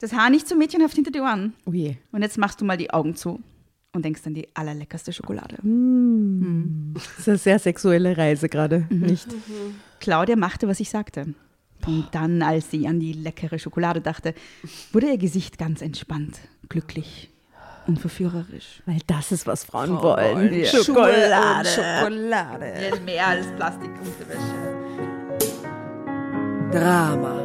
Das Haar nicht so mädchenhaft hinter die Ohren. Oh je. Und jetzt machst du mal die Augen zu und denkst an die allerleckerste Schokolade. Das ist eine sehr sexuelle Reise gerade, nicht? Claudia machte, was ich sagte. Und dann, als sie an die leckere Schokolade dachte, wurde ihr Gesicht ganz entspannt, glücklich und verführerisch. Weil das ist, was Frauen wollen. ja. Schokolade. Schokolade. Mehr als Plastik Unterwäsche. Drama.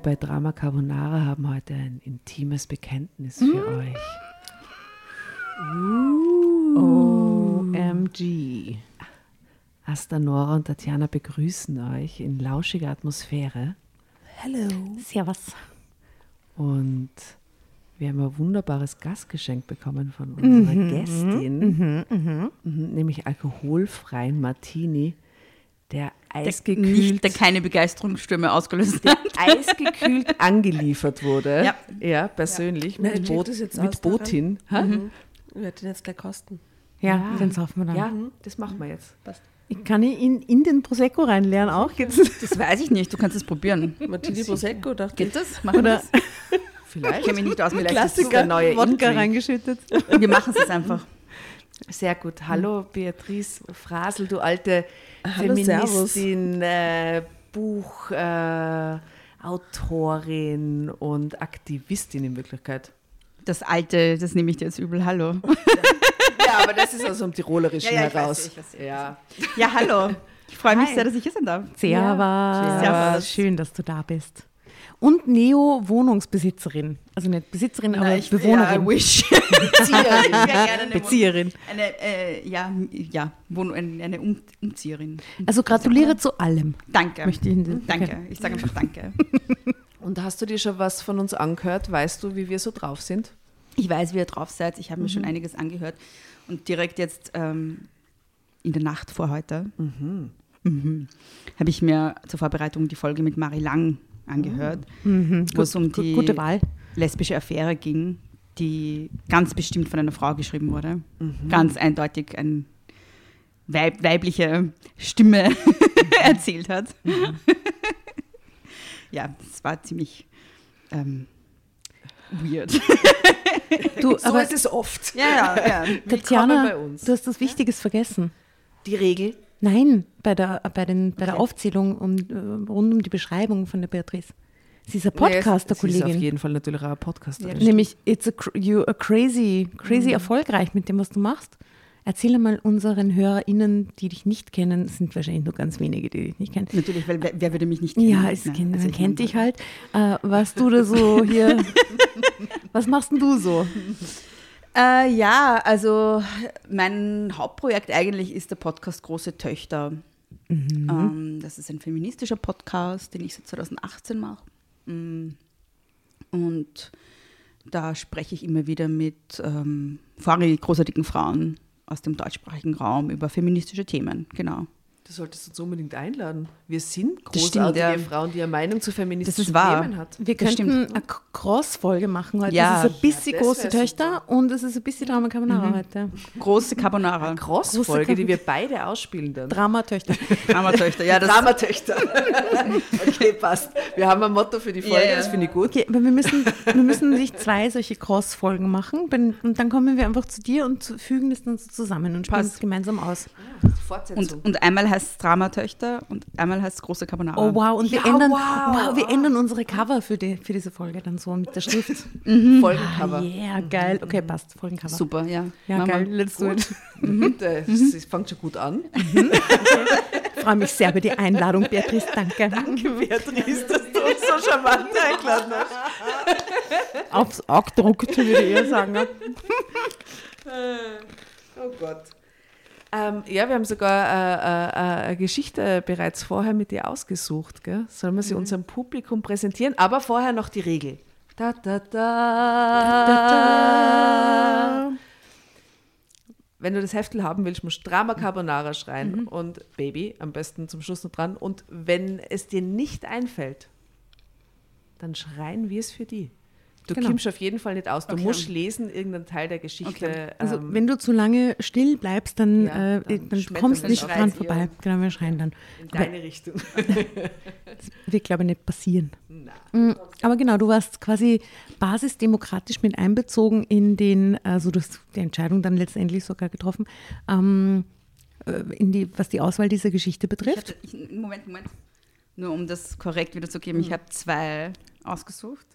Wir bei Drama Carbonara haben heute ein intimes Bekenntnis für euch. OMG. Asta, Nora und Tatjana begrüßen euch in lauschiger Atmosphäre. Hello. Servus. Und wir haben ein wunderbares Gastgeschenk bekommen von unserer Gästin, Mhm, nämlich alkoholfreien Martini, der Nicht, eisgekühlt, der keine Begeisterungsstürme ausgelöst hat. eisgekühlt angeliefert wurde. Ja. ja persönlich Nein, mit, Boot, jetzt mit. Botin. Ha? Ich werde den jetzt gleich kosten. Ja, den saufen wir dann. Ja, das machen wir jetzt. Ich kann ich ihn in den Prosecco reinleeren auch? Geht's? Das weiß ich nicht, du kannst es probieren. Martini Prosecco, dachte Geht das? Machen wir Oder das? Ich kenne mich nicht aus mit Klassiker. der neue Wodka Intrigue. reingeschüttet. Wir machen es einfach. Sehr gut. Hallo Beatrice Frasel, du alte Hallo. Feministin, äh, Buch, äh, Autorin und Aktivistin in Wirklichkeit. Das alte, das nehme ich dir jetzt übel. Hallo. Ja, aber das ist aus dem Tirolerischen Ja, ja, weiß, heraus. ich weiß, ich ja. Ja, hallo. Ich freue mich Hi. sehr, dass ich hier sein darf. Servus. Servus. Schön, dass du da bist. Und Neo-Wohnungsbesitzerin. Also nicht Besitzerin, aber Bewohnerin. Ja, I wish. Bezieherin. Ich eine Bezieherin. Wohn- Eine, äh, ja, ja, Wohn eine, eine um Umzieherin. Also gratuliere zu allem. Danke. Möchte ich in- danke. Ich sage einfach danke. Und hast du dir schon was von uns angehört? Weißt du, wie wir so drauf sind? Ich weiß, wie ihr drauf seid. Ich habe mir schon einiges angehört. Und direkt jetzt ähm, in der Nacht vor heute mhm. habe ich mir zur Vorbereitung die Folge mit Marie Lang angehört, wo es um die Gute Wahl. lesbische Affäre ging, die ganz bestimmt von einer Frau geschrieben wurde. Ganz eindeutig eine weib weibliche Stimme erzählt hat. ja, das war ziemlich ähm, weird. Du, So aber ist es oft. ja, ja, ja. Tatjana, bei uns. du hast das Wichtiges vergessen. Die Regel. Nein, bei der, bei den, bei der Aufzählung um, äh, rund um die Beschreibung von der Beatrice. Sie ist eine Sie ist auf Podcaster-Kollegin. jeden Fall natürlich auch eine Podcasterin. Nämlich, it's a, you are crazy, crazy Mhm. erfolgreich mit dem, was du machst. Erzähl mal unseren HörerInnen, die dich nicht kennen, es sind wahrscheinlich nur ganz wenige, die dich nicht kennen. Natürlich, weil wer, wer würde mich nicht kennen? Ja, es Nein, kennt, also kennt dich halt. Äh, was du da so hier, was machst denn du so? Äh, ja, also mein Hauptprojekt eigentlich ist der Podcast Große Töchter. Ähm, das ist ein feministischer Podcast, den ich seit 2018 mache. Mm. Und da spreche ich immer wieder mit ähm, vorrangig großartigen Frauen aus dem deutschsprachigen Raum über feministische Themen. Genau. Du solltest uns unbedingt einladen. Wir sind Das stimmt, großartige ja. Frauen, die eine Meinung zu feministischen Das ist wahr. Themen hat. Wir Das könnten stimmt. eine Cross-Folge machen heute. Ja. Es ist ein bisschen Ja, das große Töchter und es ist ein bisschen Drama Carbonara heute. Große Carbonara. Cross-Folge, Große die wir beide ausspielen dann. Drama-Töchter. Dramatöchter. Ja, das Dramatöchter. okay, passt. Wir haben ein Motto für die Folge, ja. das finde ich gut. Okay, aber wir müssen, wir müssen nicht zwei solche Cross-Folgen machen. Und dann kommen wir einfach zu dir und fügen das dann so zusammen und spielen es gemeinsam aus. Und, und einmal heißt es Dramatöchter und einmal heißt es große Carbonara. Oh wow, und wir Ja, ändern, wow. wow, wir ändern unsere Cover für, die, für diese Folge dann so mit der Schrift. Folgencover. Yeah, geil. Okay, passt. Folgencover. Super, ja. Ja, wir. geil. Let's do it. Bitte, es fängt schon gut an. Ich freue mich sehr über die Einladung, Beatrice. Danke. Beatrice, dass du uns so charmant eingeladen hast. Aufs Auge gedruckt, würde ich eher sagen. Oh Gott. Ähm, ja, wir haben sogar äh, äh, äh, eine Geschichte bereits vorher mit dir ausgesucht. Gell? Sollen wir sie unserem Publikum präsentieren? Aber vorher noch die Regel. Da, da, da. Da. Wenn du das Heftel haben willst, musst du Drama Carbonara schreien und Baby am besten zum Schluss noch dran. Und wenn es dir nicht einfällt, dann schreien wir es für die. Du Genau. kommst auf jeden Fall nicht aus. Du Okay. musst lesen, irgendeinen Teil der Geschichte. Okay. Also, ähm, wenn du zu lange still bleibst, dann, Ja, äh, dann kommst du nicht dran vorbei. Genau, wir schreien dann. in Aber deine Richtung. wird, glaube ich, nicht passieren. Na. Mm, Aber genau, du warst quasi basisdemokratisch mit einbezogen in den, also du hast die Entscheidung dann letztendlich sogar getroffen, ähm, äh, in die, was die Auswahl dieser Geschichte Ich betrifft. hatte, ich, Moment, Moment. Nur um das korrekt wiederzugeben, ich habe zwei ausgesucht.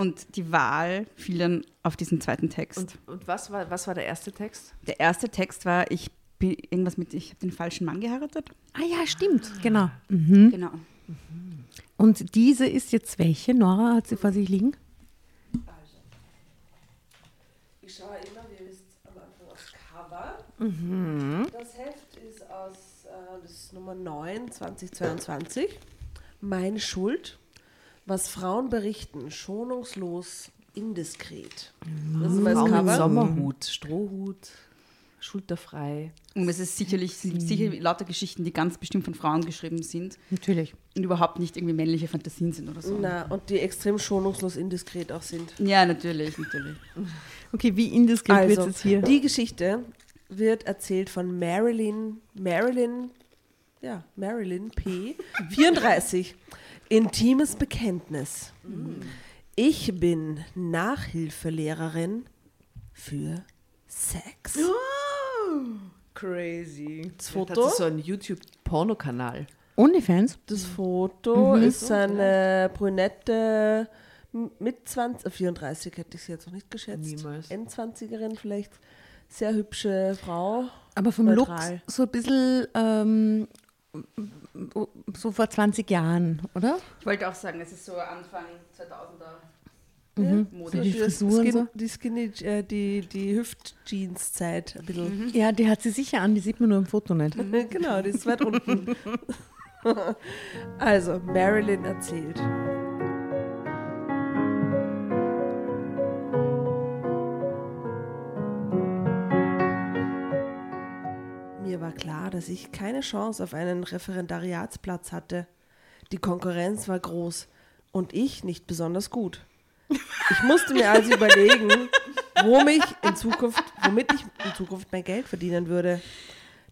Und die Wahl fiel dann auf diesen zweiten Text. Und, und was, war, was war der erste Text? der erste Text war, ich bin irgendwas mit, ich habe den falschen Mann geheiratet. Ah ja, stimmt, genau. Mhm. Genau. Und diese ist jetzt welche? Nora hat sie vor sich liegen? Ich schaue immer, wie ihr wisst, am Anfang aufs Cover. Das Heft ist aus, äh, das ist Nummer 9, 2022. Meine Schuld, was Frauen berichten, schonungslos, indiskret. Das ist mit Cover. Sommerhut, Strohhut, schulterfrei. Und es ist sicherlich sind sicher lauter Geschichten, die ganz bestimmt von Frauen geschrieben sind Natürlich. und überhaupt nicht irgendwie männliche Fantasien sind oder so. Na, und die extrem schonungslos indiskret auch sind. Ja, natürlich, natürlich. Okay, wie indiskret wird Also, es hier? die Geschichte wird erzählt von Marilyn, Marilyn, ja, Marilyn P. 34. Intimes Bekenntnis. Ich bin Nachhilfelehrerin für Sex. Crazy. Das Foto? Hat sie so einen YouTube-Pornokanal. Onlyfans? Das Foto ist eine brünette m- mit 20, äh, 34 hätte ich sie jetzt noch nicht geschätzt. Niemals. Endzwanzigerin vielleicht. Sehr hübsche Frau. Aber vom Neutral. Look so ein bisschen ähm, so vor 20 Jahren, oder? Ich wollte auch sagen, es ist so Anfang 2000er Mhm. Mode. Die Skin, so. Die Skinny, äh, die, die Hüft-Jeans-Zeit ein bisschen. Ja, die hat sie sicher an, die sieht man nur im Foto nicht. genau, die ist weit unten. also, Marilyn erzählt. War dass ich keine Chance auf einen Referendariatsplatz hatte. Die Konkurrenz war groß und ich nicht besonders gut. Ich musste mir also überlegen, wo mich in Zukunft, womit ich in Zukunft mein Geld verdienen würde.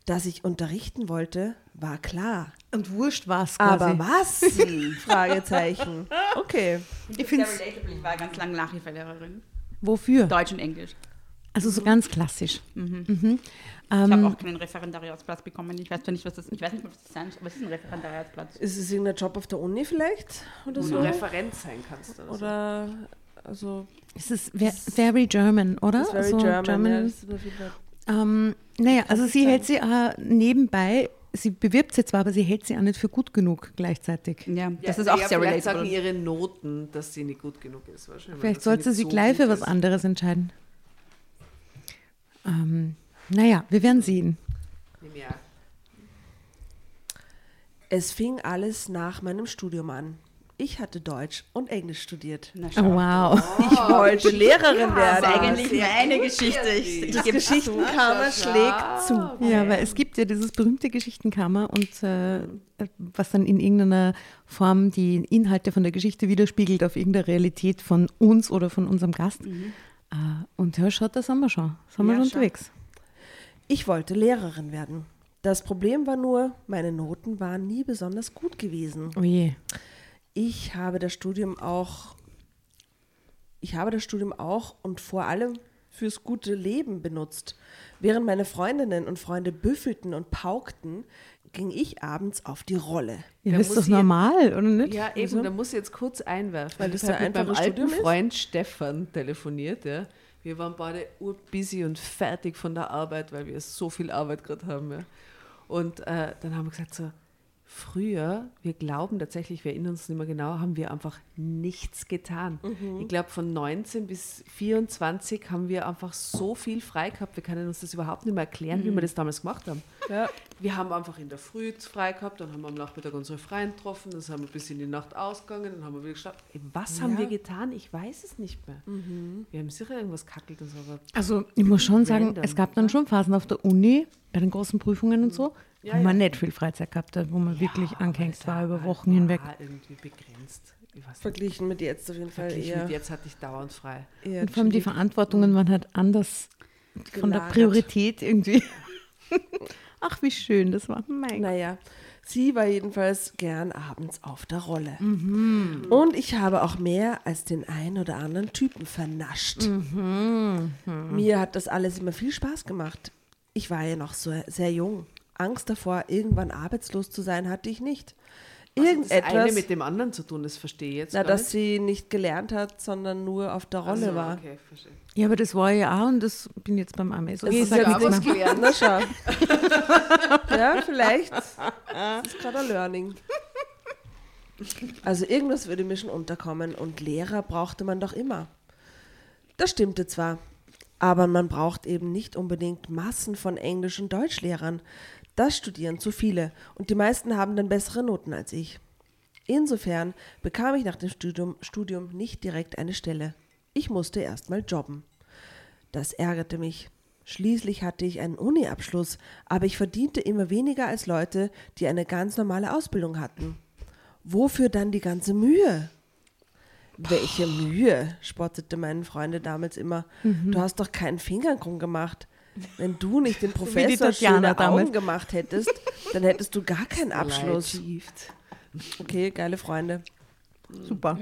Dass ich unterrichten wollte, war klar. Und wurscht war es quasi. Aber was? Fragezeichen. Okay. Ich finde es relatable. Ich war ganz lange Nachhilfelehrerin. Wofür? Deutsch und Englisch. Also so ganz klassisch. Mhm. Ich Ähm, habe auch keinen Referendariatsplatz bekommen. Ich weiß zwar nicht, was das Ich weiß nicht, was das sein aber es ist ein Referendariatsplatz. Ist es irgendein Job auf der Uni vielleicht? Oder so? Referent sein kannst. Oder so. Oder, also, es ist ve- very German, oder? ist very So German. German- Ja, Ähm, naja, also sie hält sie äh, nebenbei, sie bewirbt sie zwar, aber sie hält sie auch nicht für gut genug gleichzeitig. Ja, das Ja, ist auch ja, sehr vielleicht sagen relatable. ihre Noten, dass sie nicht gut genug ist. Wahrscheinlich, Vielleicht sollte sie so gleich für was anderes entscheiden. Ähm, naja, wir werden sehen. Ja. Es fing alles nach meinem Studium an. Ich hatte Deutsch und Englisch studiert. Na, Oh, wow. Ich wollte Lehrerin Das werden. ist eigentlich meine Geschichte. Ich, Das gebe Geschichtenkhammer schlägt zu. Ja, weil es gibt ja dieses berühmte Geschichtenkammer und äh, was dann in irgendeiner Form die Inhalte von der Geschichte widerspiegelt auf irgendeiner Realität von uns oder von unserem Gast. Äh, und ja, schaut, da sind wir schon. Sind wir Ja, schon unterwegs. Ich wollte Lehrerin werden. Das Problem war nur, meine Noten waren nie besonders gut gewesen. Oh je. Ich habe das Studium auch, ich habe das Studium auch und vor allem fürs gute Leben benutzt. Während meine Freundinnen und Freunde büffelten und paukten, ging ich abends auf die Rolle. Ja, Da ist doch normal, oder nicht? Ja, eben, da muss ich jetzt kurz einwerfen. Weil das ich habe ein mit meinem alten Studium ist? Freund Stefan telefoniert. Ja. Wir waren beide urbusy und fertig von der Arbeit, weil wir so viel Arbeit gerade haben. Ja. Und äh, dann haben wir gesagt, so, früher, wir glauben tatsächlich, wir erinnern uns nicht mehr genau, haben wir einfach nichts getan. Mhm. Ich glaube, von 19 bis 24 haben wir einfach so viel frei gehabt, wir können uns das überhaupt nicht mehr erklären, Mhm. wie wir das damals gemacht haben. Ja. Wir haben einfach in der Früh frei gehabt, dann haben wir am Nachmittag unsere Freien getroffen, dann sind wir bis in die Nacht ausgegangen, dann haben wir wieder geschlafen. Ey, Was haben Ja. wir getan? Ich weiß es nicht mehr. Wir haben sicher irgendwas kackelt und so, Also ich muss schon sagen, Random, es gab dann schon Phasen auf der Uni, bei den großen Prüfungen und so, Ja, wo ja. man nicht viel Freizeit gehabt hat, wo man wirklich angehängt war über Wochen hinweg. War irgendwie begrenzt. Verglichen mit jetzt auf jeden Fall Verglichen eher. mit jetzt hatte ich dauernd frei. eher Und vor allem die. Verantwortungen waren halt anders von der Gelagert. Priorität irgendwie. Ach, wie schön das war. Mein Gott. Naja, sie war jedenfalls gern abends auf der Rolle. Und ich habe auch mehr als den einen oder anderen Typen vernascht. Mir hat das alles immer viel Spaß gemacht. Ich war ja noch so sehr jung. Angst davor, irgendwann arbeitslos zu sein, hatte ich nicht. Das eine Irgendetwas, mit dem anderen zu tun, das verstehe ich jetzt na, gar dass nicht. sie nicht gelernt hat, sondern nur auf der Rolle so, war. Okay, verstehe. Ja, aber das war ja auch und das bin jetzt beim Ames. Das Okay, ist sag ja nichts was gelernt. Na schau. ja, vielleicht. Das ist gerade ein Learning. Also irgendwas würde mir schon unterkommen und Lehrer brauchte man doch immer. Das stimmte zwar, aber man braucht eben nicht unbedingt Massen von Englisch- und Deutschlehrern. Das studieren zu viele und die meisten haben dann bessere Noten als ich. Insofern bekam ich nach dem Studium, Studium nicht direkt eine Stelle. Ich musste erst mal jobben. Das ärgerte mich. Schließlich hatte ich einen Uni-Abschluss, aber ich verdiente immer weniger als Leute, die eine ganz normale Ausbildung hatten. Wofür dann die ganze Mühe? Welche Mühe, spottete meine Freunde damals immer. Du hast doch keinen Finger krumm gemacht. Wenn du nicht den Professor schöne damals. Augen gemacht hättest, dann hättest du gar keinen Abschluss. Okay, geile Freunde. Super.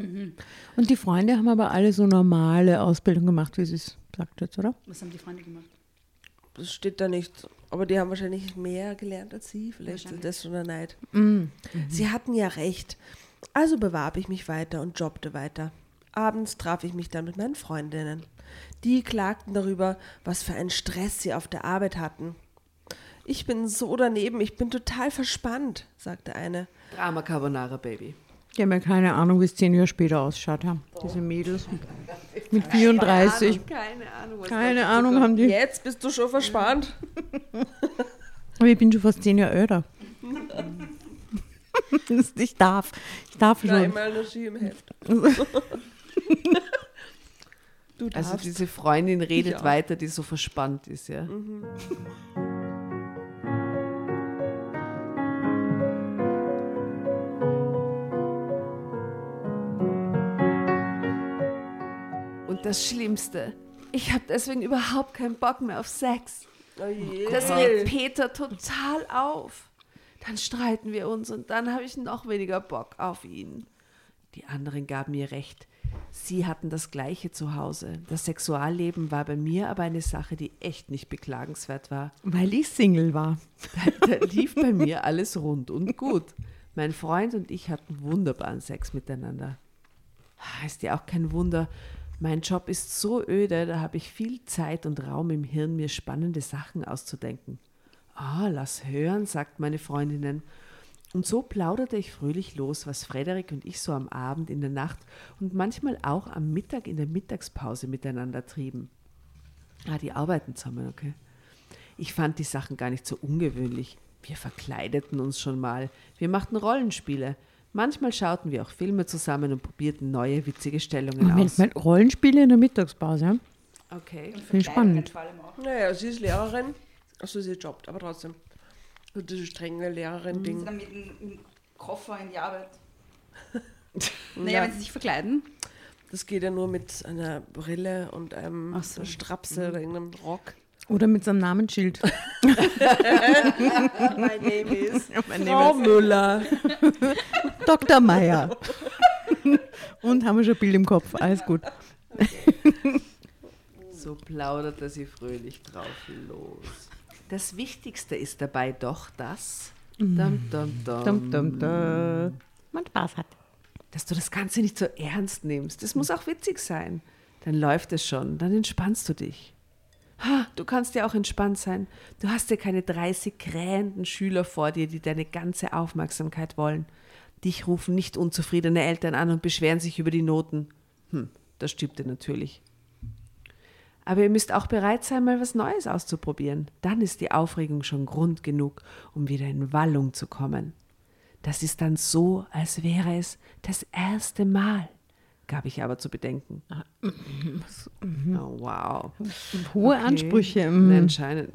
Und die Freunde haben aber alle so normale Ausbildung gemacht, wie sie es sagt jetzt, oder? Was haben die Freunde gemacht? Das steht da nicht. Aber die haben wahrscheinlich mehr gelernt als sie. Vielleicht ist das schon der Neid. Mhm. Sie hatten ja recht. Also bewarb ich mich weiter und jobbte weiter. Abends traf ich mich dann mit meinen Freundinnen. Die klagten darüber, was für einen Stress sie auf der Arbeit hatten. Ich bin so daneben, ich bin total verspannt, sagte eine. Drama Carbonara, Baby. Die haben ja keine Ahnung, wie es zehn Jahre später ausschaut haben. Diese Mädels mit 34. Keine Ahnung, was Keine Ahnung haben die. Jetzt bist du schon verspannt. Aber ich bin schon fast zehn Jahre älter. ich darf. Ich darf schon. Dreimal eine Ski im Heft. du darfst. Also diese Freundin redet weiter, die so verspannt ist, ja. Und das Schlimmste, ich habe deswegen überhaupt keinen Bock mehr auf Sex. Oh. Das regt Peter total auf. Dann streiten wir uns und dann habe ich noch weniger Bock auf ihn. Die anderen gaben mir recht. Sie hatten das Gleiche zu Hause. Das Sexualleben war bei mir aber eine Sache, die echt nicht beklagenswert war. Weil ich Single war. Da lief bei mir alles rund und gut. Mein Freund und ich hatten wunderbaren Sex miteinander. Ah, Ist ja auch kein Wunder. Mein Job ist so öde, da habe ich viel Zeit und Raum im Hirn, mir spannende Sachen auszudenken. Ah, lass hören, sagt meine Freundinnen. Und so plauderte ich fröhlich los, was Frederik und ich so am Abend, in der Nacht und manchmal auch am Mittag in der Mittagspause miteinander trieben. Ah, die arbeiten zusammen, okay. Ich fand die Sachen gar nicht so ungewöhnlich. Wir verkleideten uns schon mal. Wir machten Rollenspiele. Manchmal schauten wir auch Filme zusammen und probierten neue witzige Stellungen Moment, aus. mal, Rollenspiele in der Mittagspause. Okay. Finde ich spannend. Naja, sie ist Lehrerin. Also sie jobbt, aber trotzdem. So dieses strenge Sie Lehrerin-Ding. dann mit dem im Koffer in die Arbeit. naja, wenn sie sich verkleiden. Das geht ja nur mit einer Brille und einem so. Strapse oder irgendeinem Rock. Oder mit so einem Namensschild. My name is Frau Müller. Dr. Meier. Und haben wir schon ein Bild im Kopf. Alles gut. So plauderte sie fröhlich drauf los. Das Wichtigste ist dabei doch, dass, dum, dum, dum, Dum, dum, dum. Man Spaß hat. dass du das Ganze nicht so ernst nimmst. Es muss auch witzig sein. Dann läuft es schon, dann entspannst du dich. Ha, du kannst ja auch entspannt sein. Du hast ja keine 30 krähenden Schüler vor dir, die deine ganze Aufmerksamkeit wollen. Dich rufen nicht unzufriedene Eltern an und beschweren sich über die Noten. Hm, das stimmte natürlich. Aber ihr müsst auch bereit sein, mal was Neues auszuprobieren. Dann ist die Aufregung schon Grund genug, um wieder in Wallung zu kommen. Das ist dann so, als wäre es das erste Mal, gab ich aber zu bedenken. Oh, wow. Hohe Okay. Ansprüche. Nein, mm. Anscheinend.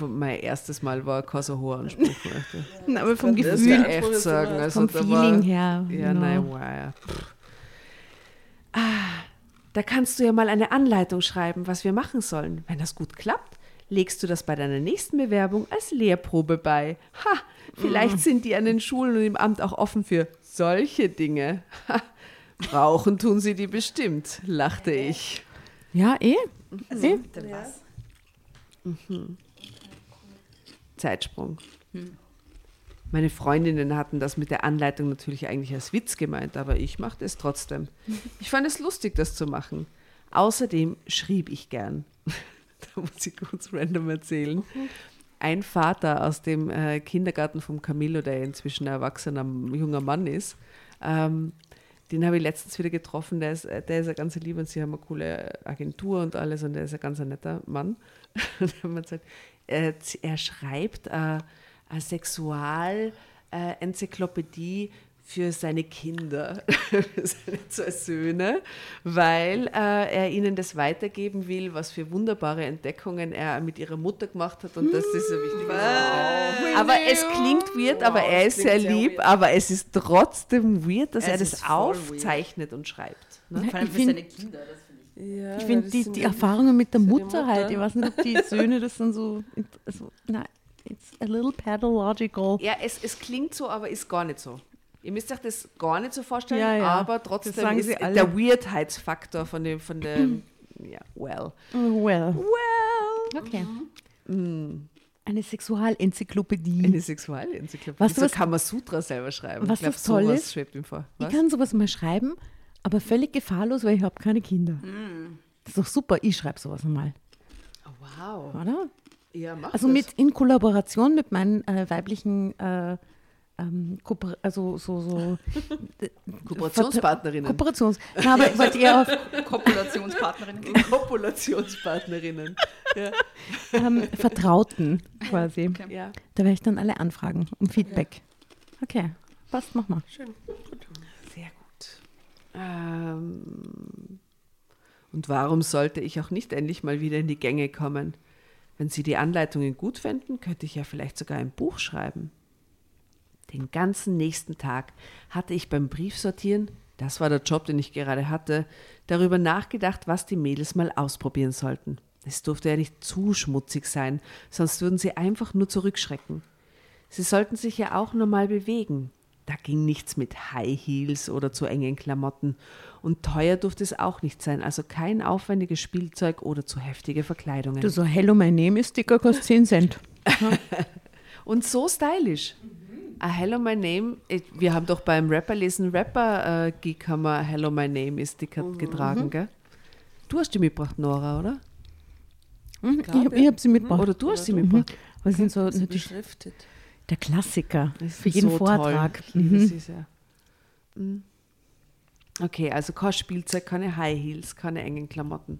mein erstes Mal war kein so hoher Anspruch. Na, Aber vom Das Das Gefühl, sagen. Also vom Feeling war, her. Ja, genau. nein, wow. Ah, da kannst du ja mal eine Anleitung schreiben, was wir machen sollen. Wenn das gut klappt, legst du das bei deiner nächsten Bewerbung als Lehrprobe bei. Ha, vielleicht sind die an den Schulen und im Amt auch offen für solche Dinge. Ha, brauchen tun sie die bestimmt, lachte ich. Ja, eh. eh. Bitte was? Zeitsprung. Meine Freundinnen hatten das mit der Anleitung natürlich eigentlich als Witz gemeint, aber ich machte es trotzdem. Ich fand es lustig, das zu machen. Außerdem schrieb ich gern. da muss ich kurz random erzählen. Ein Vater aus dem äh, Kindergarten vom Camillo, der inzwischen ein erwachsener junger Mann ist, ähm, den habe ich letztens wieder getroffen. Der ist, äh, der ist ein ganz lieb und sie haben eine coole Agentur und alles und der ist ein ganz netter Mann. Und dann haben wir gesagt, er, er schreibt äh, Sexual-Enzyklopädie für seine Kinder, für seine zwei Söhne, weil äh, er ihnen das weitergeben will, was für wunderbare Entdeckungen er mit ihrer Mutter gemacht hat und das ist so wichtig. Aber es klingt weird, aber Wow, er das ist sehr sehr lieb, weird. aber es ist trotzdem weird, dass Es er das aufzeichnet und schreibt. Ne? Vor allem Ich für seine Kinder, das finde ich. Ja, Ich finde die, die Erfahrungen mit der die Mutter, halt, Mutter. ich weiß nicht, ob die Söhne das dann so, also, na, it's a little pathological. Ja, es, es klingt so, aber ist gar nicht so. Ihr müsst euch das gar nicht so vorstellen, Ja, ja. aber trotzdem ist der Weirdheitsfaktor von dem, von dem, ja, well. Well. Well. Okay. Mm, Eine Sexualenzyklopädie. eine Sexualenzyklopädie. Du, so was- kann man Sutra selber schreiben. was ich glaub, das toll sowas ist? schwebt ihm vor. Ich Was? kann sowas mal schreiben, aber völlig gefahrlos, weil ich habe keine Kinder. Das ist doch super, ich schreibe sowas mal, Oh, wow. oder? Ja, mach Also das. mit in Kollaboration mit meinen äh, weiblichen äh, ähm, Kooper also so, so Kooperationspartnerinnen. Kooperations. Na, aber ich wollte eher auf Kopulationspartnerin. Kopulationspartnerinnen. ja. ähm, Vertrauten quasi. Okay. ja. Da werde ich dann alle anfragen um Feedback. Okay, passt, mach mal. Schön. Sehr gut. Ähm, und warum sollte ich auch nicht endlich mal wieder in die Gänge kommen? Wenn Sie die Anleitungen gut fänden, könnte ich ja vielleicht sogar ein Buch schreiben. Den ganzen nächsten Tag hatte ich beim Briefsortieren, das war der Job, den ich gerade hatte, darüber nachgedacht, was die Mädels mal ausprobieren sollten. Es durfte ja nicht zu schmutzig sein, sonst würden sie einfach nur zurückschrecken. Sie sollten sich ja auch normal bewegen. Da ging nichts mit High Heels oder zu engen Klamotten. Und teuer durfte es auch nicht sein, also kein aufwendiges Spielzeug oder zu heftige Verkleidungen. Du so, Hello, my name is Sticker kostet 10 Cent. Und so stylisch. Ah, Hello, my name. Wir haben doch beim Rapper-Lesen Rapper-Gig haben wir Hello, my name ist Sticker getragen, gell? Du hast die mitgebracht, Nora, oder? Mhm, Ich habe hab sie mitgebracht. Oder du hast sie Mhm. mitgebracht. Aber sie sind so Sie natürlich beschriftet. der Klassiker Das ist für jeden so Vortrag. Toll. Ich liebe Mhm. sie sehr. Mhm. Okay, also kein Spielzeug, keine High Heels, keine engen Klamotten.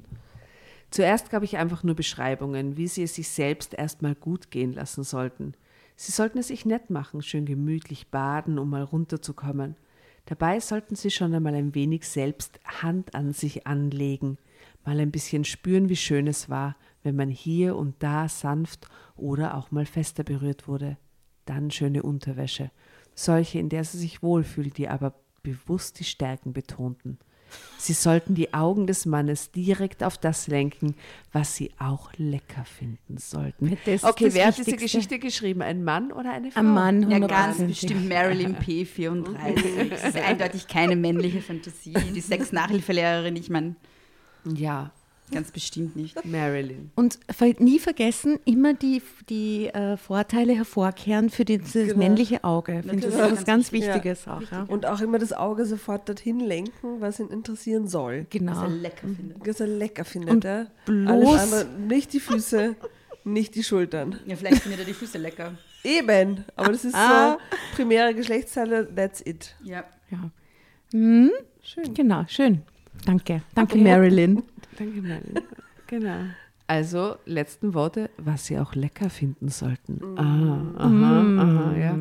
Zuerst gab ich einfach nur Beschreibungen, wie sie es sich selbst erstmal gut gehen lassen sollten. Sie sollten es sich nett machen, schön gemütlich baden, um mal runterzukommen. Dabei sollten sie schon einmal ein wenig selbst Hand an sich anlegen, mal ein bisschen spüren, wie schön es war, wenn man hier und da sanft oder auch mal fester berührt wurde. Dann schöne Unterwäsche, solche, in der sie sich wohlfühlt, die aber bewusst die Stärken betonten. Sie sollten die Augen des Mannes direkt auf das lenken, was sie auch lecker finden sollten. Das ist okay, das wer hat diese. Geschichte geschrieben? Ein Mann oder eine Frau? Ein Mann, Ja, 100%. ganz bestimmt Marilyn P34. Das ist eindeutig keine männliche Fantasie. Die Sex-Nachhilfelehrerin, ich meine, Ja, ganz bestimmt nicht. Marilyn. Und nie vergessen, immer die, die äh, Vorteile hervorkehren für dieses Genau. männliche Auge. Ich finde, das ist was ganz ganz wichtig. Wichtiges auch. Ja. Und auch immer das Auge sofort dorthin lenken, was ihn interessieren soll. Genau. Was er lecker findet. Was er lecker findet. Und ja. bloß- Alles andere, nicht die Füße, nicht die Schultern. Ja, vielleicht findet er die Füße lecker. Eben, aber das ist Ah. so primäre Geschlechtsteile, that's it. Ja. Ja. Hm? Schön. Genau, schön. Danke. Danke, Marilyn. Danke, Marilyn. genau. Also, letzten Worte, was sie auch lecker finden sollten. Ah, aha, aha, ja.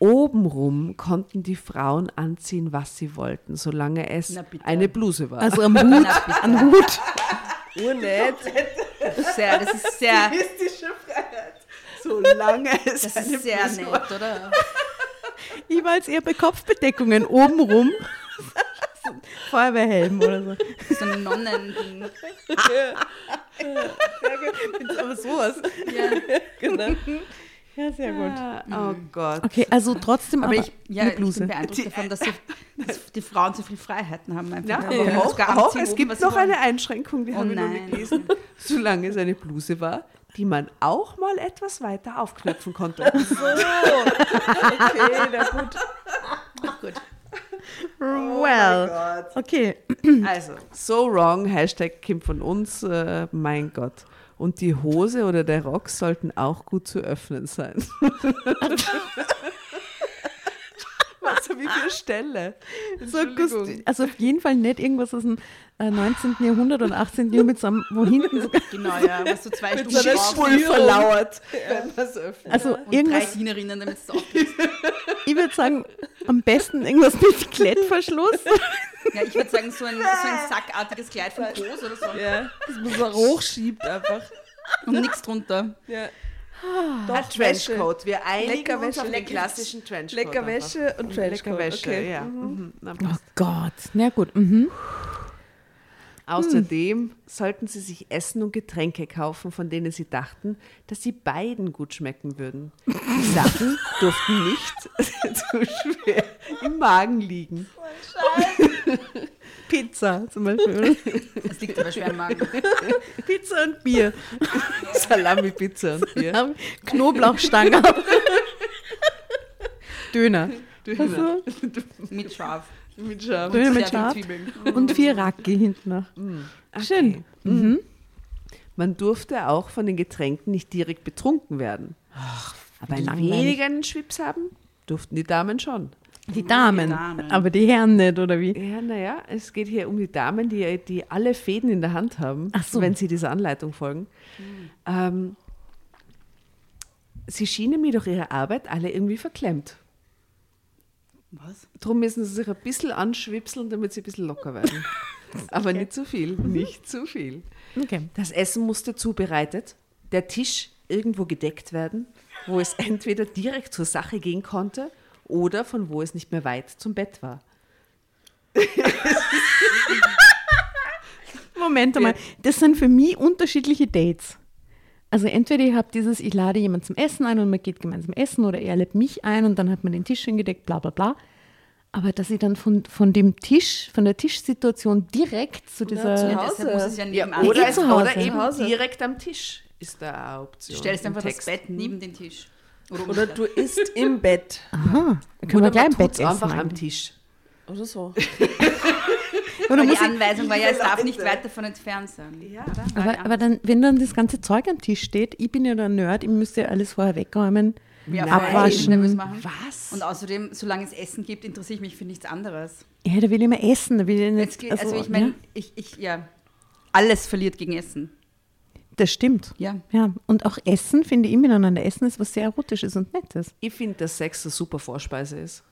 Obenrum konnten die Frauen anziehen, was sie wollten, solange es eine Bluse war. Also am Hut. Am Hut. Urnett. Sehr, das ist sehr, solange es das ist sehr nett, oder? Ich war jetzt eher bei Kopfbedeckungen obenrum. Feuerwehrhelm oder so. So ein Nonnending. Aber sowas. Ja. Genau. Ja, sehr gut. Oh Gott. Okay, also trotzdem Aber aber, ich, ja, eine ich bin Bluse. beeindruckt davon, dass, sie, dass die Frauen so viele Freiheiten haben. Einfach. Ja, Die können auch, auch, es gibt noch eine Einschränkung, die Oh habe ich noch gelesen. Solange es eine Bluse war, die man auch mal etwas weiter aufknöpfen konnte. Okay, na gut. Gut. Well, okay. Also, so wrong, Hashtag Kim von uns, äh, mein Gott. Und die Hose oder der Rock sollten auch gut zu öffnen sein. Was habe ich für Stelle? So also auf jeden Fall nicht irgendwas aus dem äh, 19. Jahrhundert und 18. Jahrhundert, mit so einem, wo hinten so, Genau, ja. Was du zwei Stunden So. Spul verlauert, öffnet. also Und drei irgendwas, Dienerinnen, damit es ich würde sagen, am besten irgendwas mit Klettverschluss. Ja, ich würde sagen, so ein, so ein sackartiges Kleid von Kos oder so. Ja, das muss man hochschiebt einfach. Und nichts drunter. Ja. Ein Doch, Wäsche. Trenchcoat. Wir einigen Lecker uns Wäsche. auf den Lecker- klassischen Trenchcoat. Lecker Wäsche einfach. und Trenchcoat. Lecker Wäsche, okay. ja. Mhm. Mhm. Oh. Gott, na gut. Mhm. Außerdem sollten sie sich Essen und Getränke kaufen, von denen sie dachten, dass sie beiden gut schmecken würden. Die Sachen durften nicht zu schwer im Magen liegen. Pizza zum Beispiel. Das liegt aber schwer im Magen. Pizza und Bier. Salami, Pizza und Bier. Knoblauchstange. Döner. Döner. Also, Mit Schaf. Mit Scham. Döner mit Schaf und vier Raki hinten noch. Schön. Mhm. Man durfte auch von den Getränken nicht direkt betrunken werden. Aber ein langweilig. wenig einen Schwips haben durften die Damen schon. Die Damen, Die Damen. aber die Herren nicht, oder wie? Ja, naja, es geht hier um die Damen, die, die alle Fäden in der Hand haben, Ach so. wenn sie dieser Anleitung folgen. Ähm, sie schienen mir durch ihre Arbeit alle irgendwie verklemmt. Was? Darum müssen sie sich ein bisschen anschwipseln, damit sie ein bisschen locker werden. Aber nicht zu viel, nicht zu viel. Okay. Das Essen musste zubereitet, der Tisch irgendwo gedeckt werden, wo es entweder direkt zur Sache gehen konnte oder von wo es nicht mehr weit zum Bett war. Moment einmal. Das sind für mich unterschiedliche Dates. Also entweder ich habe dieses, ich lade jemanden zum Essen ein und man geht gemeinsam essen oder er lädt mich ein und dann hat man den Tisch hingedeckt, bla bla bla. Aber dass ich dann von, von dem Tisch, von der Tischsituation direkt zu dieser... zu Ja, Hause. deshalb muss es ja Ja, nebenan. oder, zu oder eben Zu direkt am Tisch ist da eine Option. Du stellst einfach Text. das Bett neben den Tisch. Oder, Oder du isst im Bett. Aha, dann können wir Oder gleich man im Bett essen. einfach am eigentlich. Tisch. Oder so. Weil die Anweisung war ja, es darf nicht weit davon entfernt sein. Ja. Aber, aber dann, wenn dann das ganze Zeug am Tisch steht, ich bin ja der Nerd, ich müsste ja alles vorher wegräumen. ja, abwaschen. Was? Und außerdem, solange es Essen gibt, interessiere ich mich für nichts anderes. Ja, da will ich immer essen, da will ich nicht... Geht- also, ich meine, ja, ich, ich, ja, alles verliert gegen Essen. das stimmt. Ja. Ja, und auch Essen, finde ich, miteinander essen ist was sehr Erotisches und Nettes. Ich finde, dass Sex eine super Vorspeise ist.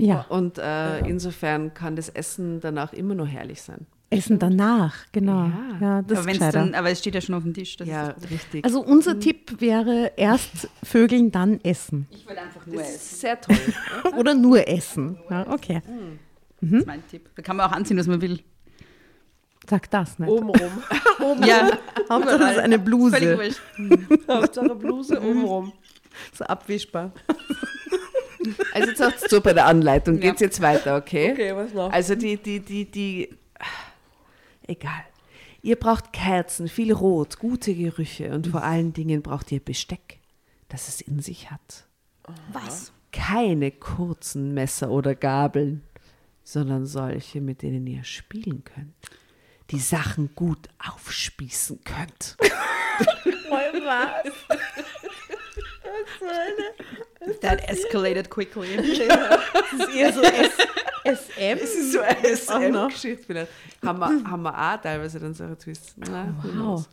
Ja, Und äh, insofern kann das Essen danach immer nur herrlich sein. Essen danach, genau. Ja. Ja, das aber, ist dann, aber es steht ja schon auf dem Tisch. Das Ja, das richtig. Also unser Tipp wäre erst Vögeln, dann essen. ich würde einfach nur das essen. ist sehr toll. Oder nur essen. Ja, okay. Das ist mein Tipp. Da kann man auch anziehen, was man will. Sag das nicht. Obenrum. Oben Ja, Hauptsache es ist eine völlig Bluse. wurscht. Hauptsache Bluse obenrum. So abwischbar. Also jetzt sagst du bei der Anleitung, Ja. geht's jetzt weiter, okay? Okay, was noch? Also die, die, die, die, egal. Ihr braucht Kerzen, viel Rot, gute Gerüche und vor allen Dingen braucht ihr Besteck, das es in sich hat. Was? Keine kurzen Messer oder Gabeln, sondern solche, mit denen ihr spielen könnt. Die Sachen gut aufspießen könnt. That escalated quickly. Das ist eher so SM. Das ist so eine noch. SM-Geschichte vielleicht. Haben wir, haben wir auch teilweise dann solche Twists. Na, Wow.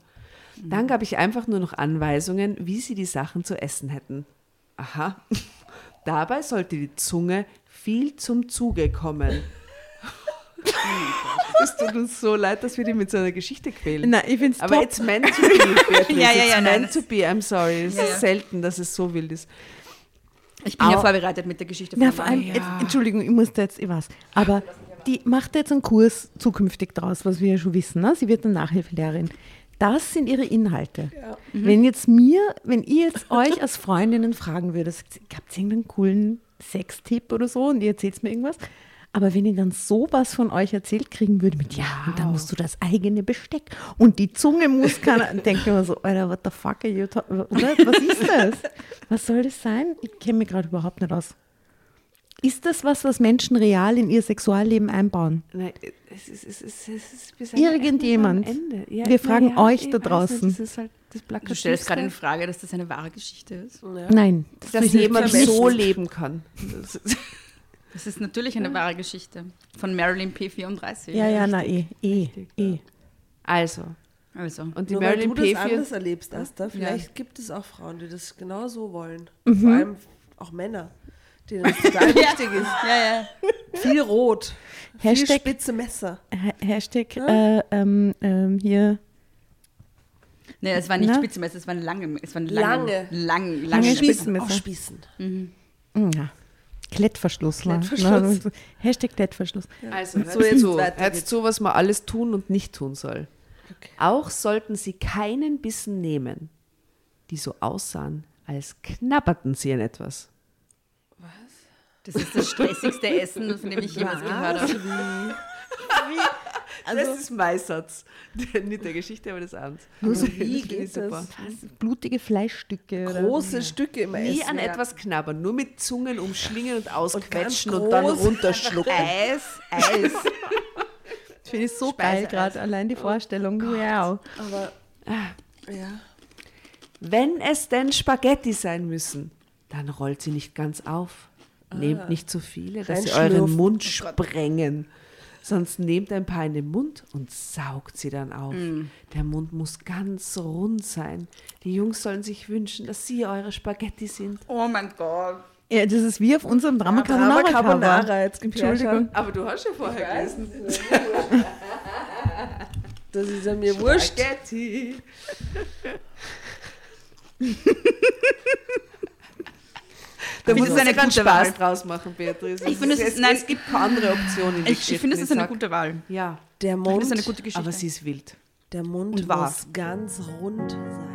Dann gab ich einfach nur noch Anweisungen, wie sie die Sachen zu essen hätten. Aha. Dabei sollte die Zunge viel zum Zuge kommen. Es tut uns so leid, dass wir die mit so einer Geschichte quälen. Nein, ich finde es Aber top. it's meant to be, Beatrice. Ja, ja, ja, It's nein, meant to be, I'm sorry. Es Ja, ist ja. selten, dass es so wild ist. Ich bin ja Au. vorbereitet mit der Geschichte Na, von vor allem, jetzt, Entschuldigung, ich muss da jetzt, ich weiß, aber die macht jetzt einen Kurs zukünftig draus, was wir ja schon wissen. Ne? Sie wird eine Nachhilfelehrerin. Das sind ihre Inhalte. Wenn jetzt mir, wenn ihr jetzt euch als Freundinnen fragen würdet, habt ihr irgendeinen coolen Sextipp oder so und ihr erzählt mir irgendwas, aber wenn ich dann sowas von euch erzählt kriegen würde mit, ja, und dann musst du das eigene Besteck und die Zunge muss keiner, dann denke ich mir so, Alter, what the fuck are you oder? Was ist das? Was soll das sein? Ich kenne mich gerade überhaupt nicht aus. Ist das was, was Menschen real in ihr Sexualleben einbauen? Nein, es ist, es ist, es ist bis Irgendjemand. am Ende. Ja, Wir fragen ja, euch da weiß draußen. nicht, Das ist halt das Du stellst gerade in Frage, dass das eine wahre Geschichte ist. Nein. Das dass ist jemand nicht so leben kann. Das ist, Das ist natürlich eine wahre Geschichte. Von Marilyn P34. Ja, ja, na eh, eh, eh. also, Also. und die Nur weil Marilyn du das P4. anders erlebst, Asta, vielleicht gibt es auch Frauen, die das genau so wollen. Mhm. Vor allem auch Männer, denen das total wichtig ist. Ja, ja. Viel Rot, viel Hashtag- spitze Messer. Ha- Hashtag äh, ähm, ähm, hier Nee, es war nicht Na? Spitzenmesser, es war eine lange. Es war eine lange. Lange. Lang, lange. Lange Spitze- Spießmesser. Aufspießen. mm, ja. Klettverschluss. ne? Klettverschluss. Na, Hashtag Klettverschluss. Also, hört So, jetzt zu, hört zu, was man alles tun und nicht tun soll. Auch sollten sie keinen Bissen nehmen, die so aussahen, als knabberten sie an etwas. Das ist das stressigste Essen, von dem ich jemals gehört habe. Das ist mein Satz. Nicht der Geschichte, aber des Abends. Nur so Das wie ich geht super. das? Blutige Fleischstücke. Oder? Große Stücke immer Nie essen. an ja. etwas knabbern, nur mit Zungen umschlingen und ausquetschen und, dann groß. runterschlucken. Eis, Eis. Das finde ich so Speise- geil gerade, allein die Vorstellung. Wow. Aber, ja. Wenn es denn Spaghetti sein müssen, dann rollt sie nicht ganz auf. Nehmt nicht zu viele, dass sie euren Mund sprengen. Sonst nehmt ein paar in den Mund und saugt sie dann auf. Der Mund muss ganz rund sein. Die Jungs sollen sich wünschen, dass sie eure Spaghetti sind. Oh mein Gott. Ja, das ist wie auf unserem Drama Carbonara. Carbonara, Cover. jetzt Entschuldigung. Aber du hast ja vorher gelesen. Das ist ja mir wurscht. Da Ich muss finde, es ist eine gute Spaß Wahl. draus machen, Beatrice. Ich finde, es es, ist- nein. es gibt keine andere Option in die Ich, ich finde, es ist eine gute Wahl. Ja, Der Das ist eine Mund, gute Geschichte. Aber sie ist wild. der Mund muss ganz rund sein.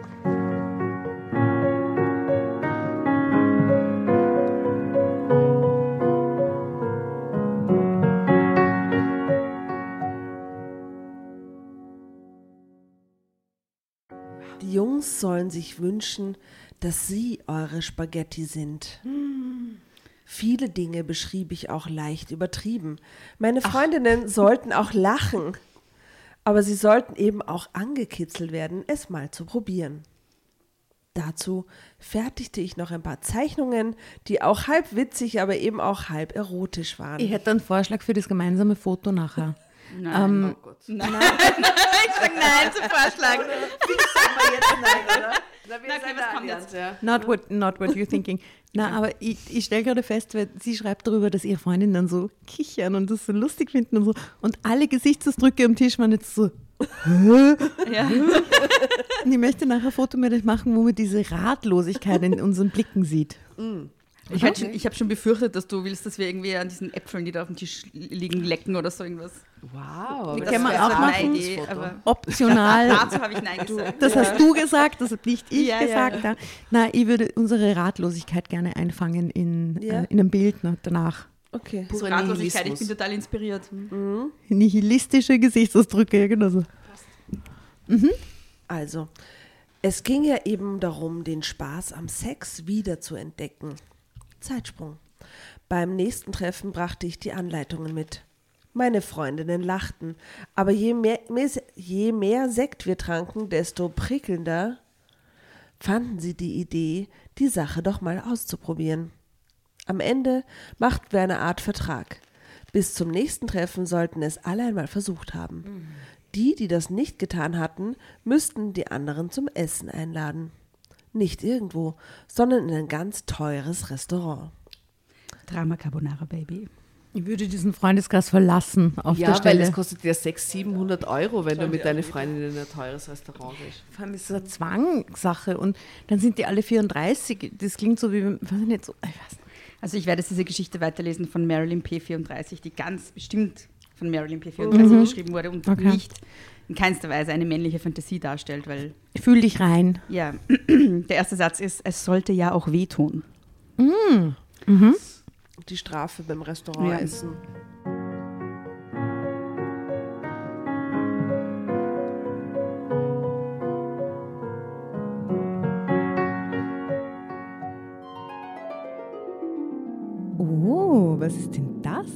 Jungs sollen sich wünschen, dass sie eure Spaghetti sind. Viele Dinge beschrieb ich auch leicht übertrieben. Meine Freundinnen sollten auch lachen, aber sie sollten eben auch angekitzelt werden, es mal zu probieren. Dazu fertigte ich noch ein paar Zeichnungen, die auch halb witzig, aber eben auch halb erotisch waren. Ich hätte einen Vorschlag für das gemeinsame Foto nachher. Nein, Ähm, oh Gott. Nein. ich sag nein zum Vorschlag. Na, wir Na, okay, sind was eine kommt Allianz, jetzt? ja. Not what, not what you're thinking. Na, aber ich, ich stelle gerade fest, weil sie schreibt darüber, dass ihre Freundinnen dann so kichern und das so lustig finden und so. Und alle Gesichtsausdrücke am Tisch waren jetzt so. Ja. Und ich möchte nachher ein Foto mit euch machen, wo man diese Ratlosigkeit in unseren Blicken sieht. Ich, hätte schon- ich habe schon befürchtet, dass du willst, dass wir irgendwie an diesen Äpfeln, die da auf dem Tisch liegen, lecken oder so irgendwas. Wow. Die das können wir auch so ein machen. Idee, Optional. dazu habe ich Nein gesagt. Das hast du gesagt, das habe nicht ich Ja, ja, gesagt. Ja. Na, ich würde unsere Ratlosigkeit gerne einfangen in, Ja. äh, in einem Bild danach. Okay. Purer Ratlosigkeit, ich bin total inspiriert. Nihilistische Gesichtsausdrücke, ja, genau so. Also, es ging ja eben darum, den Spaß am Sex wieder zu entdecken. Zeitsprung. Beim nächsten Treffen brachte ich die Anleitungen mit. Meine Freundinnen lachten, aber je mehr, je mehr Sekt wir tranken, desto prickelnder fanden sie die Idee, die Sache doch mal auszuprobieren. Am Ende machten wir eine Art Vertrag. Bis zum nächsten Treffen sollten es alle einmal versucht haben. Die, die das nicht getan hatten, müssten die anderen zum Essen einladen. Nicht irgendwo, sondern in ein ganz teures Restaurant. Drama Carbonara Baby. Ich würde diesen Freundeskreis verlassen auf Ja, der weil Stelle. es kostet ja 600, 700 Euro, wenn du mit deinen Freundinnen in ein teures Restaurant gehst. Vor allem ist es eine Zwangssache und dann sind die alle 34. Das klingt so wie, weiß ich nicht, so, ich weiß nicht. Also ich werde jetzt diese Geschichte weiterlesen von Marilyn P34, die ganz bestimmt von Marilyn P34 geschrieben wurde und Okay. nicht in keinster Weise eine männliche Fantasie darstellt, weil Fühl dich rein. ja, der erste Satz ist, es sollte ja auch wehtun. Die Strafe beim Restaurant Ja. essen. Oh, was ist denn das?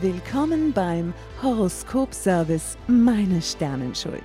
Willkommen beim Horoskop-Service Meine Sternenschuld.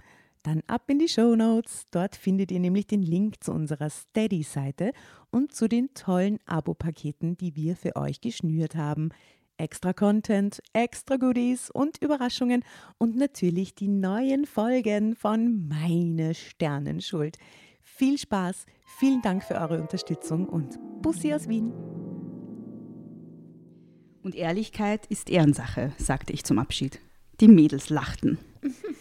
Dann ab in die Show Notes. Dort findet ihr nämlich den Link zu unserer Steady-Seite und zu den tollen Abo-Paketen, die wir für euch geschnürt haben. Extra Content, extra Goodies und Überraschungen und natürlich die neuen Folgen von Meine Sternenschuld. viel Spaß, vielen Dank für eure Unterstützung und Bussi aus Wien. Und Ehrlichkeit ist Ehrensache, sagte ich zum Abschied. Die Mädels lachten.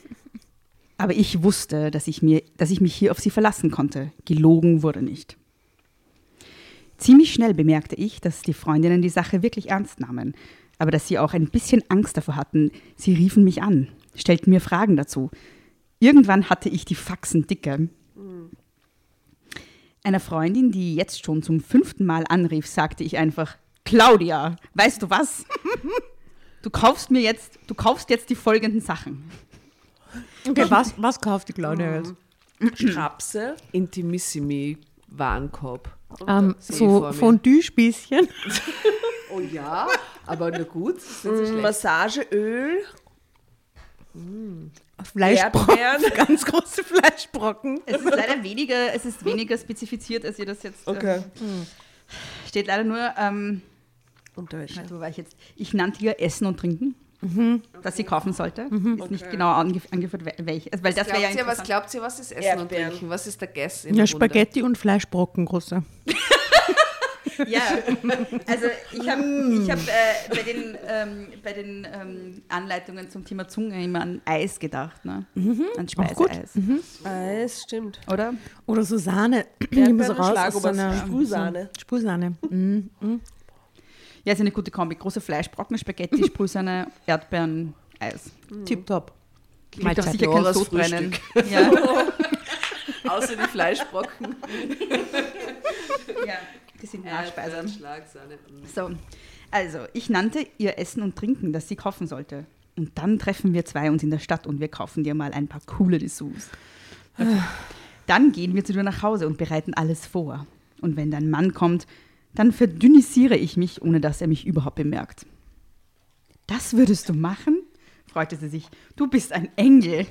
Aber ich wusste, dass ich, mir, dass ich mich hier auf sie verlassen konnte. Gelogen wurde nicht. Ziemlich schnell bemerkte ich, dass die Freundinnen die Sache wirklich ernst nahmen, aber dass sie auch ein bisschen Angst davor hatten. Sie riefen mich an, stellten mir Fragen dazu. Irgendwann hatte ich die Faxen dicke. Einer Freundin, die jetzt schon zum fünften Mal anrief, sagte ich einfach, Claudia, weißt du was? Du kaufst mir jetzt, du kaufst jetzt die folgenden Sachen. Okay, was, was kauft die Claudia jetzt? Strapse, Intimissimi, Warenkorb. Ähm, so. Fondue-Spießchen. Oh ja, aber na gut. das ist Mm. Massageöl, Fleischbrocken. Erdbeeren. Ganz große Fleischbrocken. Es ist leider weniger, es ist weniger spezifiziert, als ihr das jetzt. äh, Okay. Steht leider nur, ähm, Unterwäsche. wo war ich jetzt? Ich nannte ihr Essen und Trinken, das sie kaufen sollte. Ist nicht Okay. genau ange angeführt, wel- welches. Also, weil das wäre ja Glaubt ihr, was glaubt ihr, was ist Essen Erdbeeren. und Trinken? Was ist der Guess in Ja, der Runde? Spaghetti und Fleischbrocken, große. Ja, also ich habe ich hab, äh, bei den, ähm, bei den ähm, Anleitungen zum Thema Zunge immer an Eis gedacht, ne? An Auch gut. Speiseeis. Eis, stimmt. Oder? Oder so Sahne. Immer so raus aus so einer Sprühsahne. Sprühsahne. Mhm. Ja, ist eine gute Kombi. Große Fleischbrocken, Spaghetti, Sprühsahne, Erdbeeren, Eis. Tipptopp. Kriegt doch sicher kein Sodbrennen. Ja. Außer die Fleischbrocken. ja, die sind Nachspeisen. Schlagsahne. mm. So, also ich nannte ihr Essen und Trinken, das sie kaufen sollte. Und dann treffen wir zwei uns in der Stadt und wir kaufen dir mal ein paar coole Dessous. Dann gehen wir zu dir nach Hause und bereiten alles vor. Und wenn dein Mann kommt, dann verdünnisiere ich mich, ohne dass er mich überhaupt bemerkt. Das würdest du machen? freute sie sich. Du bist ein Engel.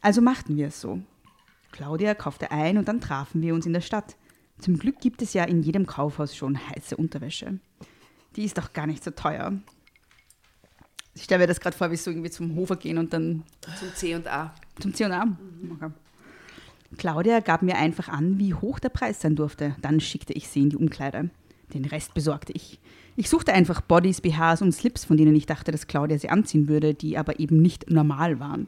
Also machten wir es so. Claudia kaufte ein und dann trafen wir uns in der Stadt. Zum Glück gibt es ja in jedem Kaufhaus schon heiße Unterwäsche. Die ist auch gar nicht so teuer. Ich stelle mir das gerade vor, wie so irgendwie zum Hofer gehen und dann Zum C und A. zum C&A. Okay. Claudia gab mir einfach an, wie hoch der Preis sein durfte. Dann schickte ich sie in die Umkleide. Den Rest besorgte ich. Ich suchte einfach Bodies, BHs und Slips, von denen ich dachte, dass Claudia sie anziehen würde, die aber eben nicht normal waren.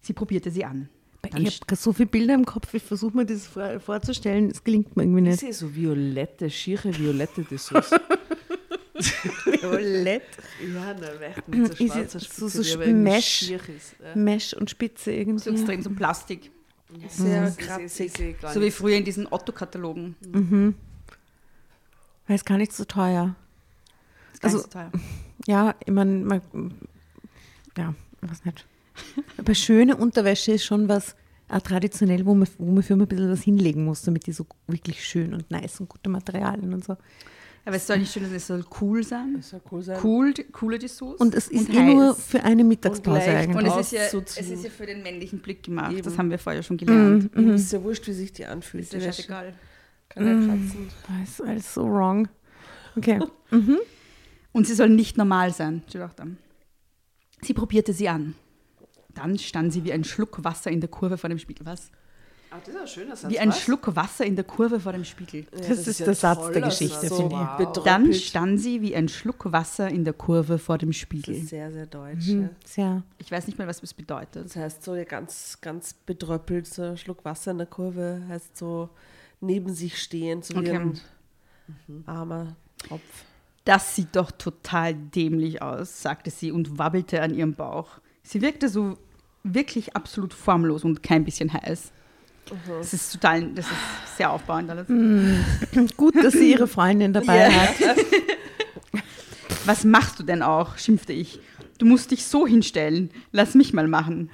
Sie probierte sie an. Dann Ich habe so viele Bilder im Kopf, ich versuche mir das vor- vorzustellen, es gelingt mir irgendwie Ich nicht. sehe so violette, schiere violette Dessous. Violett, ja, mit so Ist schwarzer es so- Spitze, so irgendwie Mesh. Ja. Mesh und Spitze so irgendwie. extrem so Plastik. Sehr seh- kratzig. So wie früher in diesen Otto-Katalogen. Weil es gar nicht so teuer. Ist gar nicht Also- so teuer. Ja, ich meine, man, ja, weiß nicht. Aber schöne Unterwäsche ist schon was auch traditionell, wo man, wo man für ein bisschen was hinlegen muss, damit die so wirklich schön und nice und gute Materialien und so. Aber es soll nicht schön sein, es soll cool sein. Das soll cool sein. Cool, coole Dessous. Und es ist eh heiß. nur für eine Mittagspause Und leicht. Und eigentlich. es ist, ja, es ist ja für den männlichen Blick gemacht. Das Eben. haben wir vorher schon gelernt. Mhm. Ist ja wurscht, wie sich die anfühlt. Ist ja Die scheißegal. kann ja kratzen. Das ist alles so wrong. Okay. Und sie soll nicht normal sein, steht auch da. Sie probierte sie an. Dann stand sie wie ein Schluck Wasser in der Kurve vor dem Spiegel. Was? Ah, das ist ein schöner Satz. Wie ein was? Schluck Wasser in der Kurve vor dem Spiegel. Ja, Das ist ja der Satz der Geschichte, finde ich. Wow. Dann stand sie wie ein Schluck Wasser in der Kurve vor dem Das Spiegel. ist sehr, sehr deutsch. Mhm. Ja. Sehr. Ich weiß nicht mehr, was das bedeutet. Das heißt so ganz, ganz bedröppelt, so ein Schluck Wasser in der Kurve, heißt so neben sich stehen, so wie Okay. ein armer Tropf. Das sieht doch total dämlich aus, sagte sie und wabbelte an ihrem Bauch. Sie wirkte so wirklich absolut formlos und kein bisschen heiß. Das ist total, das ist sehr aufbauend alles. Gut, dass sie ihre Freundin dabei Ja. hat. Was machst du denn auch? schimpfte ich. Du musst dich so hinstellen. Lass mich mal machen.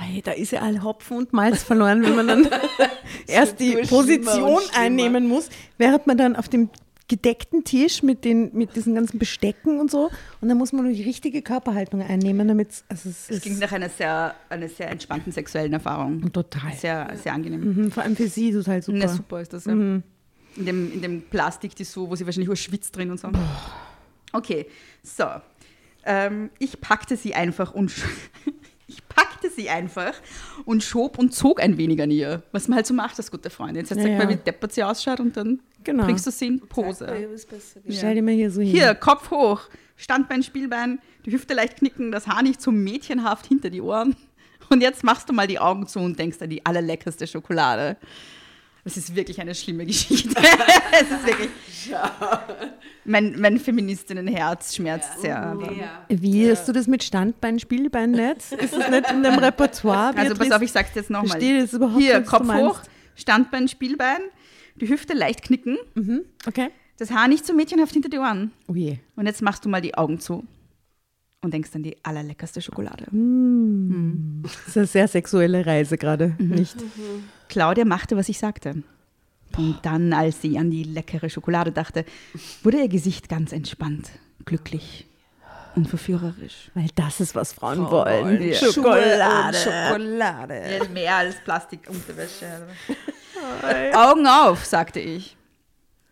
Ei, da ist ja all Hopfen und Malz verloren, wenn man dann erst die schlimmer Position schlimmer. einnehmen muss, während man dann auf dem gedeckten Tisch mit, den, mit diesen ganzen Bestecken und so und dann muss man nur die richtige Körperhaltung einnehmen, damit also es Es ging nach einer sehr, einer sehr entspannten sexuellen Erfahrung. total. Sehr, sehr angenehm. Mhm, vor allem für sie total super. Na, super ist das, ja. In dem, in dem Plastik, die so, wo sie wahrscheinlich nur schwitzt drin und so. Okay, so. Ähm, ich packte sie einfach und ich packte sie einfach und schob und zog ein wenig an ihr. Was man halt so macht als gute Freundin. Jetzt sagt Ja, mal, ja. wie deppert sie ausschaut und dann Genau. bringst du sie in Sag Pose. wisst besser. Stell dir mal hier so hin. Hier, Kopf hoch, Standbein, Spielbein, die Hüfte leicht knicken, das Haar nicht so mädchenhaft hinter die Ohren. Und jetzt machst du mal die Augen zu und denkst an die allerleckerste Schokolade. Das ist wirklich eine schlimme Geschichte. es ist wirklich. Mein, mein Feministinnenherz schmerzt sehr. aber- Wie hast du das mit Standbein, Spielbein nicht? Ist das nicht in deinem Repertoire? Also pass Beatrice? auf, ich sag's jetzt nochmal. Hier, nicht, was du Kopf hoch. Standbein, Spielbein, die Hüfte leicht knicken, Okay. das Haar nicht so mädchenhaft hinter die Ohren. Oh je. Und jetzt machst du mal die Augen zu und denkst an die allerleckerste Schokolade. Das ist eine sehr sexuelle Reise gerade, nicht? Claudia machte, was ich sagte. Und dann, als sie an die leckere Schokolade dachte, wurde ihr Gesicht ganz entspannt, glücklich und verführerisch. Weil das ist, was Frauen wollen. ja. Schokolade. Schokolade. mehr als Plastikunterwäsche. Augen auf, sagte ich.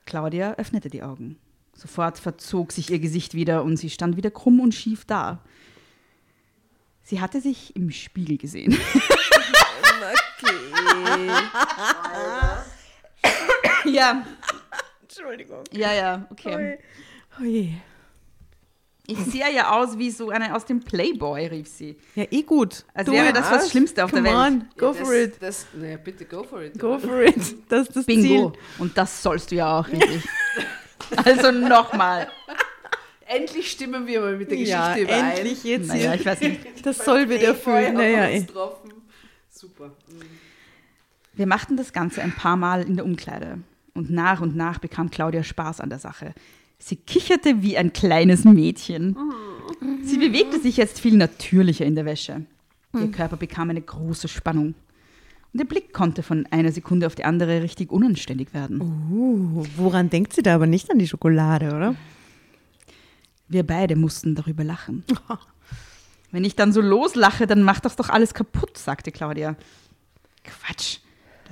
Claudia öffnete die Augen. Sofort verzog sich ihr Gesicht wieder und sie stand wieder krumm und schief da. Sie hatte sich im Spiegel gesehen. Okay. Ja, Entschuldigung. ja, ja, okay. Oh je. Ich sehe ja aus wie so eine aus dem Playboy, rief sie. Ja, eh gut. Als Du, wäre das das Schlimmste auf Come der Welt. on, go for it. Das, naja, bitte go for it. Go for it. Das ist das Bingo. Ziel. Und das sollst du ja auch, richtig. also nochmal. Endlich stimmen wir mal mit der Geschichte Ja, überein. endlich jetzt Naja, hier. ich weiß nicht. Das soll wieder erfüllen. Naja, Haben wir eh. uns getroffen. Super. Wir machten das Ganze ein paar Mal in der Umkleide. Und nach und nach bekam Claudia Spaß an der Sache. Sie kicherte wie ein kleines Mädchen. Sie bewegte sich jetzt viel natürlicher in der Wäsche. Ihr Körper bekam eine große Spannung. Und ihr Blick konnte von einer Sekunde auf die andere richtig unanständig werden. Uh, woran denkt sie da aber nicht an die Schokolade, oder? Wir beide mussten darüber lachen. Wenn ich dann so loslache, dann macht das doch alles kaputt, sagte Claudia. Quatsch,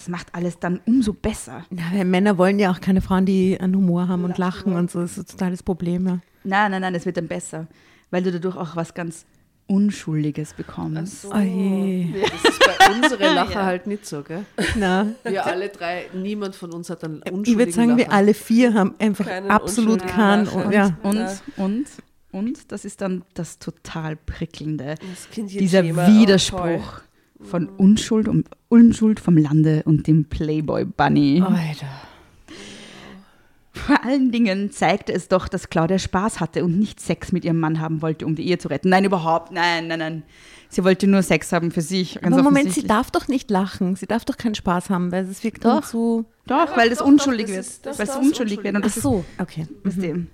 das macht alles dann umso besser. Ja, weil Männer wollen ja auch keine Frauen, die einen Humor haben und lachen und so. Das ist ein totales Problem. Ja. Nein, nein, nein, es wird dann besser, weil du dadurch auch was ganz Unschuldiges bekommst. Oh je. Das ist bei unserer Lache halt nicht so, gell? Na, Wir alle drei, niemand von uns hat einen unschuldigen ich würde sagen, wir Lacher. alle vier haben einfach Keinen absolut keinen. Lacher. Ja. Und, Ja. und, und, das ist dann das total prickelnde. Das Dieser Schema, oh, Widerspruch von Unschuld und Unschuld vom Lande und dem Playboy Bunny. Alter. Vor allen Dingen zeigte es doch, dass Claudia Spaß hatte und nicht Sex mit ihrem Mann haben wollte, um die Ehe zu retten. Nein, überhaupt, nein, nein, nein. Sie wollte nur Sex haben für sich. Ganz Aber Moment, sie darf doch nicht lachen. Sie darf doch keinen Spaß haben, weil es wirkt dann Doch. zu. Doch, weil das unschuldig doch, das wird. ist- das weil es unschuldig wird. Und Ach das ist, so, okay. wisst ihr.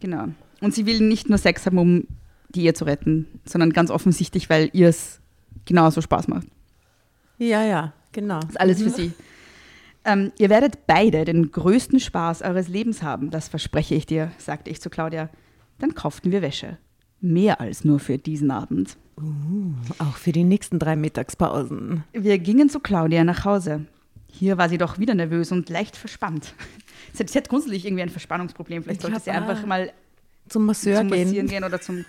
Genau. Und sie will nicht nur Sex haben, um die Ehe zu retten, sondern ganz offensichtlich, weil ihr es genauso Spaß macht. Ja, ja, genau. Das ist alles für sie. Ähm, ihr werdet beide den größten Spaß eures Lebens haben, das verspreche ich dir, sagte ich zu Claudia. Dann kauften wir Wäsche. Mehr als nur für diesen Abend. Auch für die nächsten drei Mittagspausen. Wir gingen zu Claudia nach Hause. Hier war sie doch wieder nervös und leicht verspannt. Sie hat, sie hat grundsätzlich irgendwie ein Verspannungsproblem. Vielleicht Ich sollte sie einfach mal Zum Masseur zum gehen. gehen oder zum,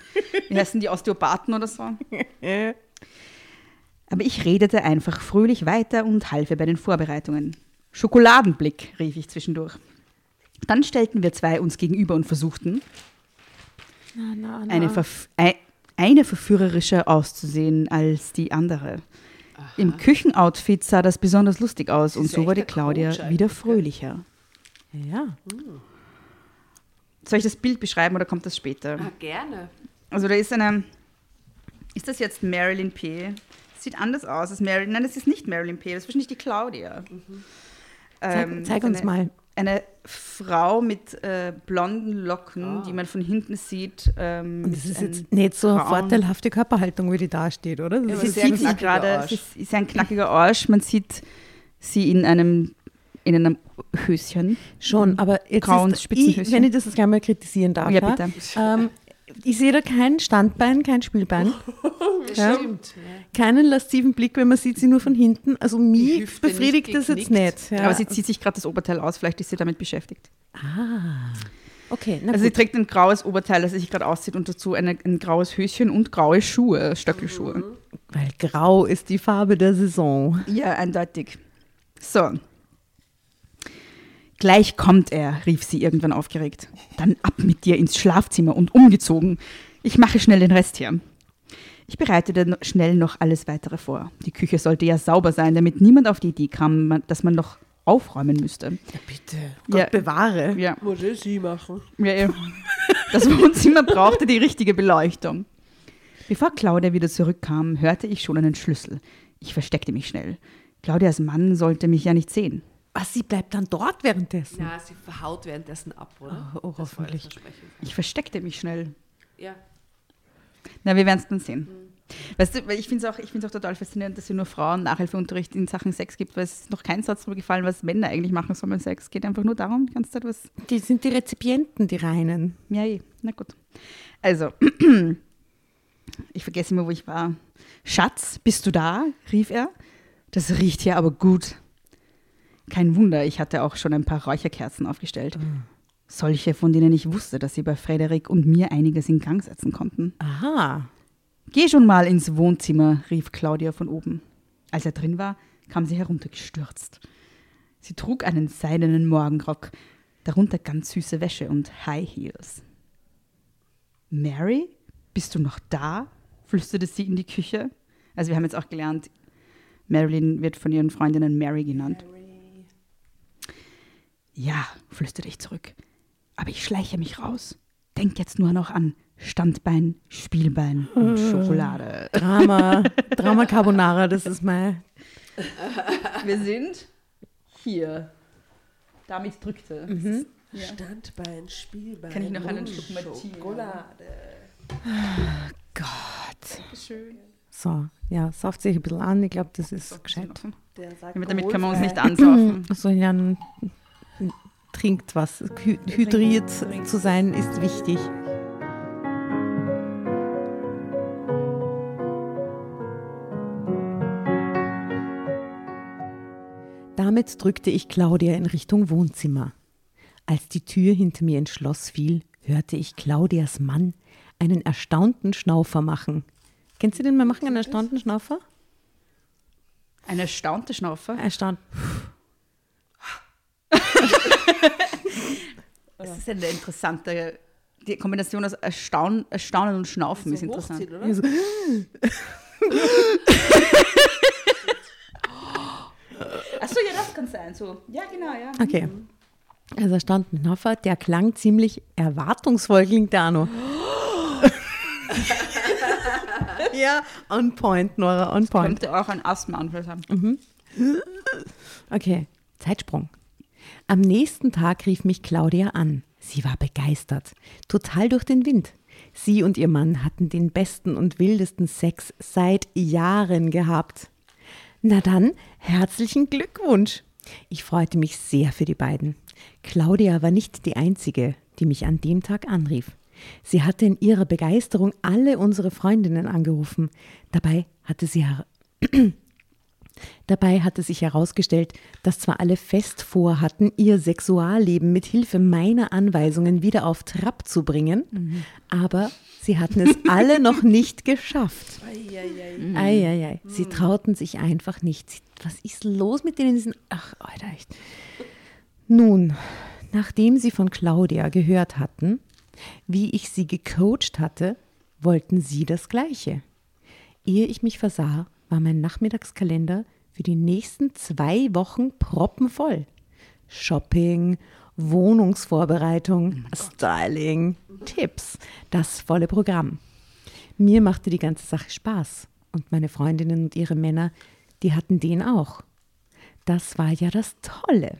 wie heißen die, Osteopathen oder so. Aber ich redete einfach fröhlich weiter und half ihr bei den Vorbereitungen. Schokoladenblick, rief ich zwischendurch. Dann stellten wir zwei uns gegenüber und versuchten, Na, na, na. eine, verf ei- eine verführerischer auszusehen als die andere. Im Küchenoutfit sah das besonders lustig aus und so wurde ein Claudia Coach wieder fröhlicher. Ja. Soll ich das Bild beschreiben oder kommt das später? Ah, gerne. Also da ist eine, ist das jetzt Marilyn P? Sieht anders aus als Marilyn. Nein, das ist nicht Marilyn P, das ist wahrscheinlich die Claudia. Zeig, Ähm, zeig uns eine, mal. Eine Frau mit äh, blonden Locken, Ah. die man von hinten sieht. Ähm, Und das ist jetzt nicht so eine vorteilhafte Körperhaltung, wie die da steht, oder? Das Ja, ist Sie sieht sich gerade, sie ist, ist ein knackiger Arsch. Man sieht sie in einem, in einem Höschen. schon, aber jetzt Grauen ist, ich, wenn ich das jetzt gleich mal kritisieren darf. Ja, bitte. Ähm, ich sehe da kein Standbein, kein Spielbein, Das Ja. stimmt. Keinen lasziven Blick, wenn man sieht sie nur von hinten. Also mich nicht befriedigt das jetzt nicht. Ja. Aber sie zieht sich gerade das Oberteil aus, vielleicht ist sie damit beschäftigt. okay, na Also sie gut. trägt ein graues Oberteil, das sie sich gerade auszieht und dazu eine, ein graues Höschen und graue Schuhe, Stöckelschuhe. Weil grau ist die Farbe der Saison. Ja, eindeutig. So. Gleich kommt er, rief sie irgendwann aufgeregt. Dann ab mit dir ins Schlafzimmer und umgezogen. Ich mache schnell den Rest hier. Ich bereitete schnell noch alles weitere vor. Die Küche sollte ja sauber sein, damit niemand auf die Idee kam, man- dass man noch aufräumen müsste. Ja, bitte. Ja. Gott bewahre. Ja, Muss ich sie machen. ja, ja. Das Wohnzimmer brauchte die richtige Beleuchtung. Bevor Claudia wieder zurückkam, hörte ich schon einen Schlüssel. Ich versteckte mich schnell. Claudias Mann sollte mich ja nicht sehen. Was, sie bleibt dann dort währenddessen? Ja, sie verhaut währenddessen ab, oder? Oh, oh, hoffentlich. Ich versteckte mich schnell. Ja. Na, wir werden es dann sehen. Weißt du, weil ich finde es auch, ich find's auch total faszinierend, dass es nur Frauen Nachhilfeunterricht in Sachen Sex gibt, weil es ist noch kein Satz darüber gefallen, was Männer eigentlich machen sollen mit Sex. Es geht einfach nur darum, die ganze Zeit was. Die sind die Rezipienten, die reinen. Ja, eh. na gut. Also, ich vergesse immer, wo ich war. Schatz, bist du da? rief er. Das riecht hier aber gut. Kein Wunder, ich hatte auch schon ein paar Räucherkerzen aufgestellt. Solche, von denen ich wusste, dass sie bei Frederik und mir einiges in Gang setzen konnten. Aha. Geh schon mal ins Wohnzimmer, rief Claudia von oben. Als er drin war, kam sie heruntergestürzt. Sie trug einen seidenen Morgenrock, darunter ganz süße Wäsche und High Heels. Mary, bist du noch da? flüsterte sie in die Küche. Also wir haben jetzt auch gelernt, Marilyn wird von ihren Freundinnen Mary genannt. Ja, flüsterte ich zurück. Aber ich schleiche mich raus. Denk jetzt nur noch an Standbein, Spielbein und Schokolade. Drama. Drama Carbonara, das ist mein. Wir sind hier. Damit drückte. Mhm. Ja. Standbein, Spielbein. Kann ich noch einen Schluck Schokolade. Gott. Schön. So, ja, sauft sich ein bisschen an. Ich glaube, das ist gescheit. Damit können wir uns nicht ansaufen. So, ja, trinkt was. Hy hydriert zu sein ist wichtig. Damit drückte ich Claudia in Richtung Wohnzimmer. Als die Tür hinter mir ins Schloss fiel, hörte ich Claudias Mann einen erstaunten Schnaufer machen. Kennst du den mal machen, einen erstaunten Schnaufer? Ein erstaunter Schnaufer. Erstaunt. Das ist eine interessante die Kombination aus Erstaunen, Erstaunen und Schnaufen ist So interessant. hochziehen, oder? Also, Achso, ja, das kann sein. So. Ja, genau, ja. Okay. Also stand ein Hoffer, der klang ziemlich erwartungsvoll, klingt der auch noch. ja, on point, Nora, on point. Könnte auch ein Asthmaanfall sein. Okay, Zeitsprung. Am nächsten Tag rief mich Claudia an. Sie war begeistert, total durch den Wind. Sie und ihr Mann hatten den besten und wildesten Sex seit Jahren gehabt. Na dann, herzlichen Glückwunsch. Ich freute mich sehr für die beiden. Claudia war nicht die einzige, die mich an dem Tag anrief. Sie hatte in ihrer Begeisterung alle unsere Freundinnen angerufen. Dabei hatte sie Dabei hatte sich herausgestellt, dass zwar alle fest vorhatten, ihr Sexualleben mit Hilfe meiner Anweisungen wieder auf Trab zu bringen, aber sie hatten es alle noch nicht geschafft. Eieiei. Eieiei. Sie trauten sich einfach nicht. Sie- Was ist los mit denen? Die sind, ach, Alter, echt. Nun, nachdem sie von Claudia gehört hatten, wie ich sie gecoacht hatte, wollten sie das Gleiche. Ehe ich mich versah, war mein Nachmittagskalender für die nächsten zwei Wochen proppenvoll. Shopping, Wohnungsvorbereitung, Styling, Tipps, das volle Programm. Mir machte die ganze Sache Spaß und meine Freundinnen und ihre Männer, die hatten den auch. Das war ja das Tolle.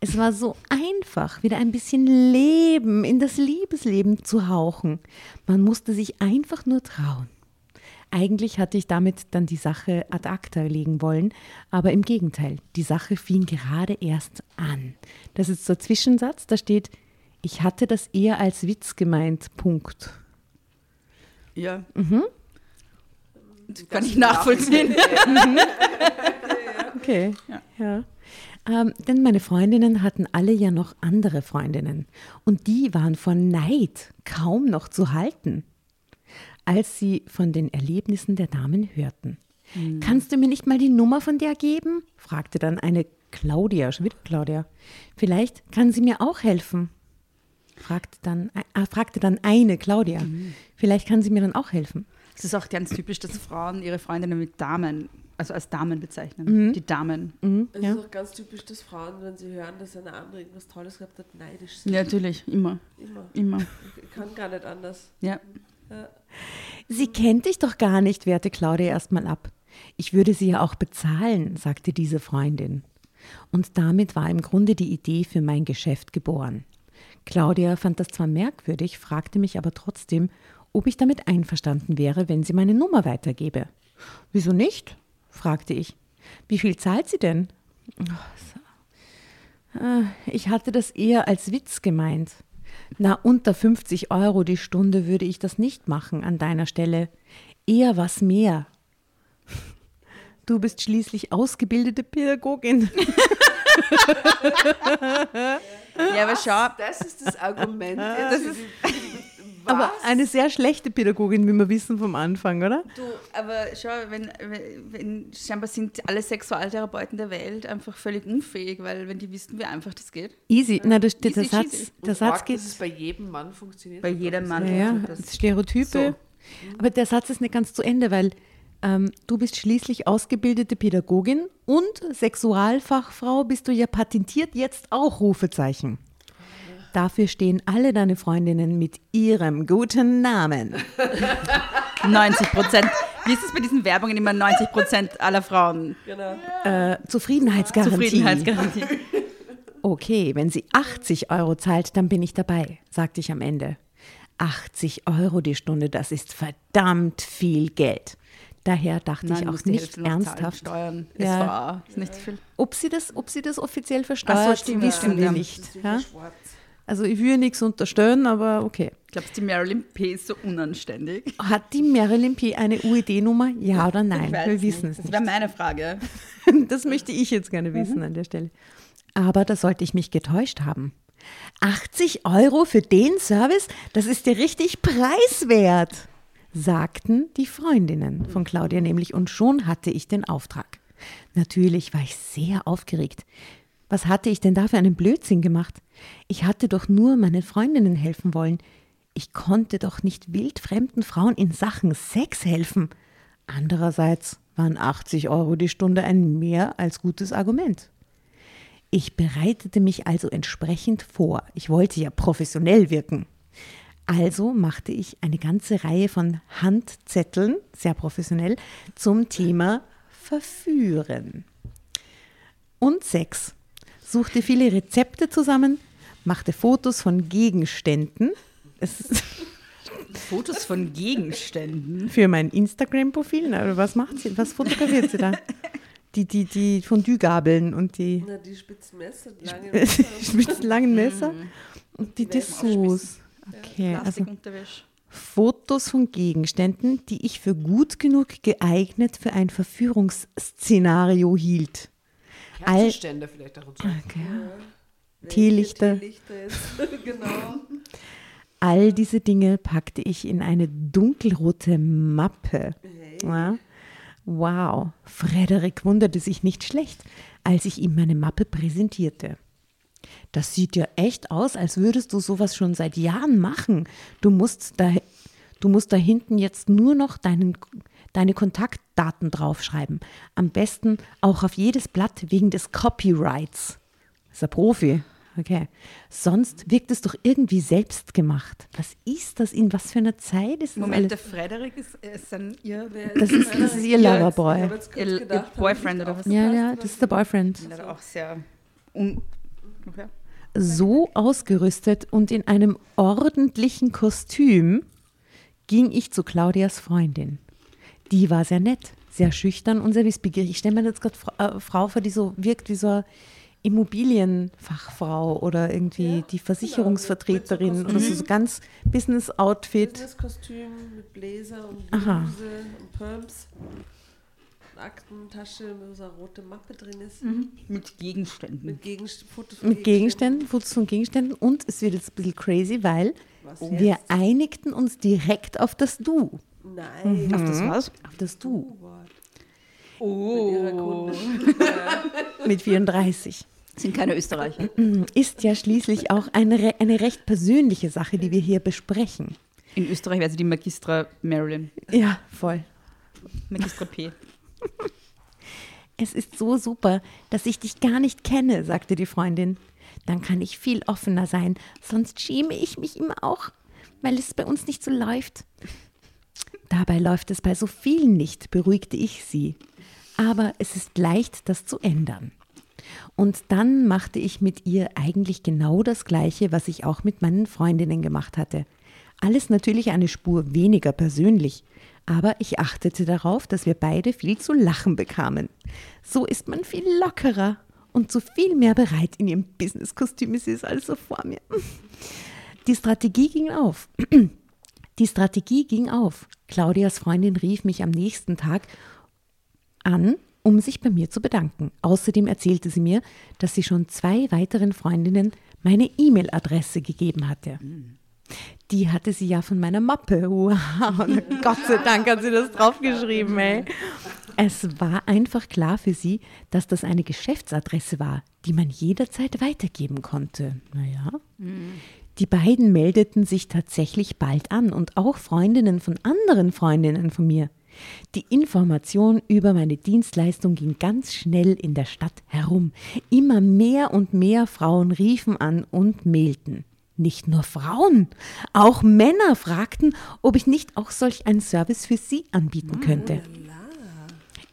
Es war so einfach, wieder ein bisschen Leben in das Liebesleben zu hauchen. Man musste sich einfach nur trauen. Eigentlich hatte ich damit dann die Sache ad acta legen wollen, aber im Gegenteil, die Sache fing gerade erst an. Das ist so ein Zwischensatz, da steht, ich hatte das eher als Witz gemeint, Punkt. Ja. Das kann ich nachvollziehen. Okay, ja. Ähm, denn meine Freundinnen hatten alle ja noch andere Freundinnen und die waren von Neid kaum noch zu halten. Als sie von den Erlebnissen der Damen hörten. Kannst du mir nicht mal die Nummer von der geben? fragte dann eine Claudia, schon wieder Claudia. Vielleicht kann sie mir auch helfen. Fragte dann, äh, fragte dann eine Claudia. Vielleicht kann sie mir dann auch helfen. Es ist auch ganz typisch, dass Frauen ihre Freundinnen mit Damen, also als Damen bezeichnen. Die Damen. Mhm, Es ja. ist auch ganz typisch, dass Frauen, wenn sie hören, dass eine andere irgendwas Tolles gehabt hat, neidisch sind. Ja, natürlich, immer, Immer. immer. Ich kann gar nicht anders. Ja. Sie kennt dich doch gar nicht, wehrte Claudia erstmal ab. Ich würde sie ja auch bezahlen, sagte diese Freundin. Und damit war im Grunde die Idee für mein Geschäft geboren. Claudia fand das zwar merkwürdig, fragte mich aber trotzdem, ob ich damit einverstanden wäre, wenn sie meine Nummer weitergebe. Wieso nicht? fragte ich. Wie viel zahlt sie denn? Ah, Ich hatte das eher als Witz gemeint. Na, unter 50 Euro die Stunde würde ich das nicht machen an deiner Stelle. Eher was mehr. Du bist schließlich ausgebildete Pädagogin. ja, aber schau, Das ist das Argument. das ist, die- Aber eine sehr schlechte Pädagogin, wie wir wissen vom Anfang, oder? du, aber schau, wenn, wenn, wenn, scheinbar sind alle Sexualtherapeuten der Welt einfach völlig unfähig, weil wenn die wissen, wie einfach das geht. Easy. Na, das, der, Easy der Satz, cheesy. der Und Satz arg, geht. dass es bei jedem Mann funktioniert. Bei jedem Mann. Ja, ja, das- Stereotype. Aber der Satz ist nicht ganz zu Ende, weil ähm, du bist schließlich ausgebildete Pädagogin und Sexualfachfrau bist du ja patentiert jetzt auch Rufezeichen. Dafür stehen alle deine Freundinnen mit ihrem guten Namen. 90 Prozent. Wie ist es bei diesen Werbungen immer 90 Prozent aller Frauen? Genau. Äh, Zufriedenheitsgarantie. Zufriedenheitsgarantie. Okay, wenn sie 80 Euro zahlt, dann bin ich dabei, sagte ich am Ende. 80 Euro die Stunde, das ist verdammt viel Geld. Daher dachte Nein, ich auch nicht ernsthaft, Steuern, Ja. SVA, ist nicht so viel. ob sie das, ob sie das offiziell versteuert, so, stimmt, wissen ja. wir nicht. Ist Ja? schwarz. Also ich will nichts unterstellen, aber okay. Glaubst du, die Marilyn P. ist so unanständig? Hat die Marilyn P. eine UED-Nummer? Ja oder nein? Wir wissen nicht. es Das wäre meine Frage. Das möchte ich jetzt gerne wissen an der Stelle. Aber da sollte ich mich getäuscht haben. 80 Euro für den Service, das ist dir richtig preiswert, sagten die Freundinnen von Claudia nämlich. Und schon hatte ich den Auftrag. Natürlich war ich sehr aufgeregt. Was hatte ich denn da für einen Blödsinn gemacht? Ich hatte doch nur meinen Freundinnen helfen wollen. Ich konnte doch nicht wildfremden Frauen in Sachen Sex helfen. Andererseits waren 80 Euro die Stunde ein mehr als gutes Argument. Ich bereitete mich also entsprechend vor. Ich wollte ja professionell wirken. Also machte ich eine ganze Reihe von Handzetteln, sehr professionell, zum Thema Verführen. Und Sex. Suchte viele Rezepte zusammen, machte Fotos von Gegenständen. Fotos von Gegenständen. für mein Instagram-Profil. Was macht sie? Was fotografiert sie da? Die, die, die Fondue-Gabeln und die Na, die spitzen Messer, die langen Messer. mit langen Messer und die Dessous. Okay, also. Fotos von Gegenständen, die ich für gut genug geeignet für ein Verführungsszenario hielt. All, Kerzenständer vielleicht darunter. okay. Welche Teelichter. Teelichter genau. All diese Dinge packte ich in eine dunkelrote Mappe. Ja. Wow, Frederik wunderte sich nicht schlecht, als ich ihm meine Mappe präsentierte. Das sieht ja echt aus, als würdest du sowas schon seit Jahren machen. Du musst da, du musst da hinten jetzt nur noch deinen, deine Kontaktdaten draufschreiben. Am besten auch auf jedes Blatt wegen des Copyrights. Ist ein Profi. Okay. Sonst wirkt es doch irgendwie selbst gemacht. Was ist das? In was für einer Zeit ist das Moment, der? Frederik ist, ist dann ihr, Das ist, das ist ihr Loverboy. ihr, ihr Boyfriend oder was? Ja, ja, das ist der Boyfriend. Ja, auch sehr un okay. So ausgerüstet und in einem ordentlichen Kostüm ging ich zu Claudias Freundin. Die war sehr nett, sehr schüchtern und sehr wissbegierig. Ich stelle mir jetzt gerade Fra äh, Frau vor, die so wirkt wie so eine Immobilienfachfrau oder irgendwie die Versicherungsvertreterin Mit so oder so, so ganz Business-Outfit. Businesskostüm mit Bläser und Aha. Bluse und Perms. Eine Aktentasche, wo so eine rote Mappe drin ist. Mit Gegenständen. Mit Gegenst Fotos von Mit Gegenständen, Fotos von Gegenständen und es wird jetzt ein bisschen crazy, weil Was wir einigten uns direkt auf das Du. Nein. Auf das was? Auf das Du U-Wort. Oh. Mit mit 34. Sind keine Österreicher. Ist ja schließlich auch eine, re- eine recht persönliche Sache, die wir hier besprechen. In Österreich wäre sie die Magistra Marilyn. Ja, voll. Magistra P. Es ist so super, dass ich dich gar nicht kenne, sagte die Freundin. Dann kann ich viel offener sein, sonst schäme ich mich immer auch, weil es bei uns nicht so läuft. Dabei läuft es bei so vielen nicht, beruhigte ich sie. Aber es ist leicht, das zu ändern. Und dann machte ich mit ihr eigentlich genau das Gleiche, was ich auch mit meinen Freundinnen gemacht hatte. Alles natürlich eine Spur weniger persönlich, aber ich achtete darauf, dass wir beide viel zu lachen bekamen. So ist man viel lockerer und so viel mehr bereit in ihrem Businesskostüm. Es ist also vor mir. Die Strategie ging auf. Die Strategie ging auf. Claudias Freundin rief mich am nächsten Tag an, um sich bei mir zu bedanken. Außerdem erzählte sie mir, dass sie schon zwei weiteren Freundinnen meine E-Mail-Adresse gegeben hatte. Die hatte sie ja von meiner Mappe. Wow, Gott sei Dank hat sie das draufgeschrieben, ey. Es war einfach klar für sie, dass das eine Geschäftsadresse war, die man jederzeit weitergeben konnte. Naja. Die beiden meldeten sich tatsächlich bald an und auch Freundinnen von anderen Freundinnen von mir. Die Information über meine Dienstleistung ging ganz schnell in der Stadt herum. Immer mehr und mehr Frauen riefen an und mailten. Nicht nur Frauen, auch Männer fragten, ob ich nicht auch solch einen Service für sie anbieten könnte.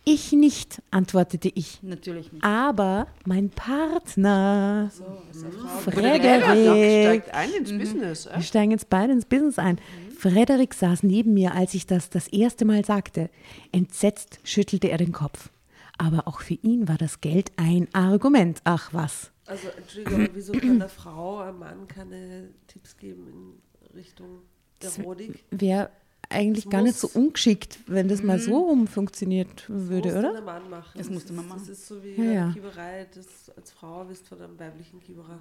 Ich nicht, antwortete ich. Natürlich nicht. Aber mein Partner, Ja, Frederik, steigt ein ins Business. Äh? wir steigen jetzt beide ins Business ein. Frederik saß neben mir, als ich das das erste Mal sagte. Entsetzt schüttelte er den Kopf. Aber auch für ihn war das Geld ein Argument. Ach was. Also, Entschuldigung, wieso kann eine Frau einem Mann keine Tipps geben in Richtung Erotik? Wäre eigentlich Das gar nicht so ungeschickt, wenn das mal so rum funktioniert würde, muss oder? Mann machen. Das musste man machen. Das ist so wie Ja, ja. Kieberei, das als Frau bist von einem weiblichen Kieberer.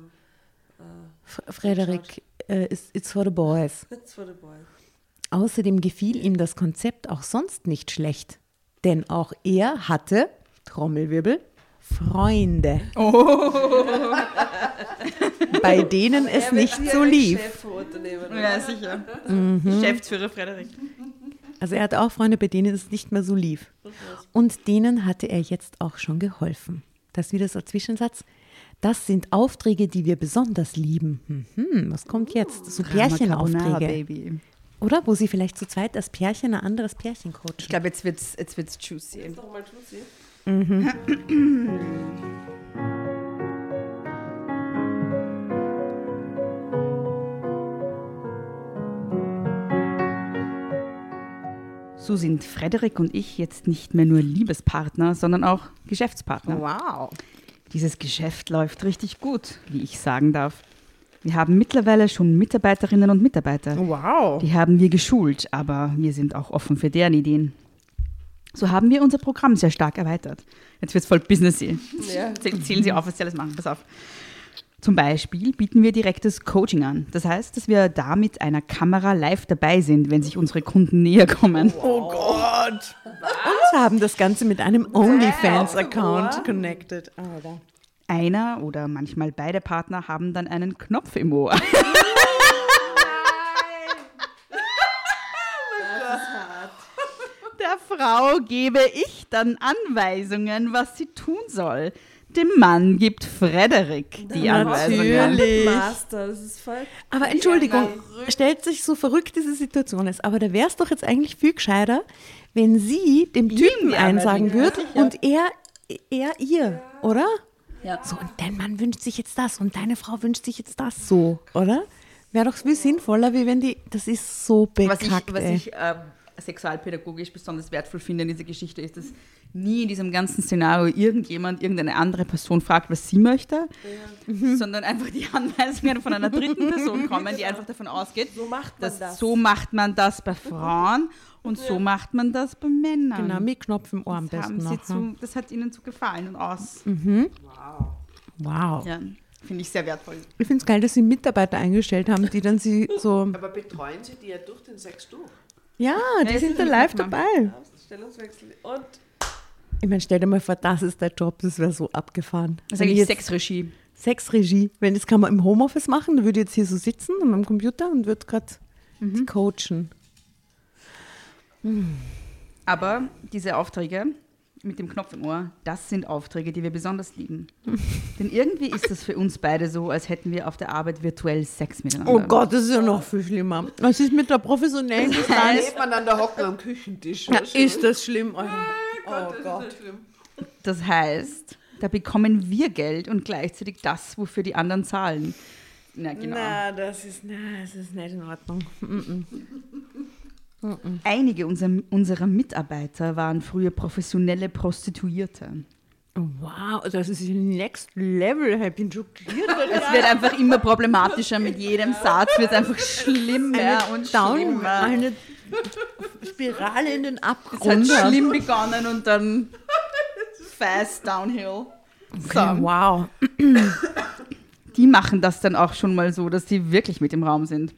F- Frederik, äh, it's, it's for the boys. That's for the boy. Außerdem gefiel ihm das Konzept auch sonst nicht schlecht. Denn auch er hatte, Trommelwirbel, Freunde. Bei denen es Er wird nicht so lief. Ja, sicher. Geschäftsführer Frederik. Also er hatte auch Freunde, bei denen es nicht mehr so lief. Und denen hatte er jetzt auch schon geholfen. Das wieder so ein Zwischensatz. Das sind Aufträge, die wir besonders lieben. Mhm, was kommt jetzt? So Pärchenaufträge. Baby. Oder? Wo sie vielleicht zu zweit als Pärchen ein anderes Pärchen Ich coachen. glaube, jetzt wird's, jetzt wird's juicy. Jetzt noch mal Lucy. So sind Frederik und ich jetzt nicht mehr nur Liebespartner, sondern auch Geschäftspartner. Wow. Dieses Geschäft läuft richtig gut, wie ich sagen darf. Wir haben mittlerweile schon Mitarbeiterinnen und Mitarbeiter. Wow. Die haben wir geschult, aber wir sind auch offen für deren Ideen. So haben wir unser Programm sehr stark erweitert. Jetzt wird es voll businessy. Ja. Zäh- Zählen Sie auf, was Sie alles machen. Pass auf. Zum Beispiel bieten wir direktes Coaching an. Das heißt, dass wir da mit einer Kamera live dabei sind, wenn sich unsere Kunden näher kommen. Oh Gott. Und haben das Ganze mit einem OnlyFans-Account connected. Alter. Einer oder manchmal beide Partner haben dann einen Knopf im Ohr. Der Frau gebe ich dann Anweisungen, was sie tun soll. Dem Mann gibt Frederik die Anweisungen. Natürlich. Master, das ist voll. Aber Entschuldigung, stellt sich so verrückt diese Situation ist, aber da wäre es doch jetzt eigentlich viel gescheiter, wenn sie dem Typen einsagen Anweisung, würde und er, er ihr, oder? Ja. So, und dein Mann wünscht sich jetzt das und deine Frau wünscht sich jetzt das so, oder? Wäre doch viel sinnvoller, wie wenn die, das ist so Was bekackt, ich, was ich ähm, sexualpädagogisch besonders wertvoll finde in dieser Geschichte ist, dass nie in diesem ganzen Szenario irgendjemand, irgendeine andere Person fragt, was sie möchte, sondern einfach die Anweisungen von einer dritten Person kommen, die einfach davon ausgeht, So macht man dass das. so macht man das bei Frauen und so macht man das bei Männern. Genau, mit Knopf im Ohr am das, haben besten sie noch. zu, das hat ihnen zu gefallen und aus. Wow. Ja, finde ich sehr wertvoll. Ich finde es geil, dass sie Mitarbeiter eingestellt haben, die dann sie so. Aber betreuen Sie die ja durch den Sex durch? Ja, die Ja, sind da live dabei. Stellungswechsel. Und Ich meine, stell dir mal vor, das ist der Job, das wäre so abgefahren. Das ist eigentlich jetzt- Sexregie. Sexregie. Wenn das kann man im Homeoffice machen, dann würde ich jetzt hier so sitzen an meinem Computer und würde gerade Mhm. coachen. Aber diese Aufträge mit dem Knopf im Ohr, das sind Aufträge, die wir besonders lieben. Denn irgendwie ist es für uns beide so, als hätten wir auf der Arbeit virtuell Sex miteinander. Oh Gott, das ist ja noch viel schlimmer. Was ist mit der professionellen Distanz? Nebeneinander hocken am Küchentisch. Ja, ist das schlimm, Alter. Oh Gott. Das heißt, da bekommen wir Geld und gleichzeitig das, wofür die anderen zahlen. Na, genau. Na, das ist, na, das ist nicht in Ordnung. Einige unserer, unserer Mitarbeiter waren früher professionelle Prostituierte. Oh, Wow, das ist next level. Ich bin schockiert. Es wird einfach immer problematischer mit jedem Satz, wird einfach schlimmer und Down, schlimmer. eine Spirale in den Es hat Abgrund. schlimm begonnen und dann fast downhill. Okay, wow. Die machen das dann auch schon mal so, dass sie wirklich mit im Raum sind.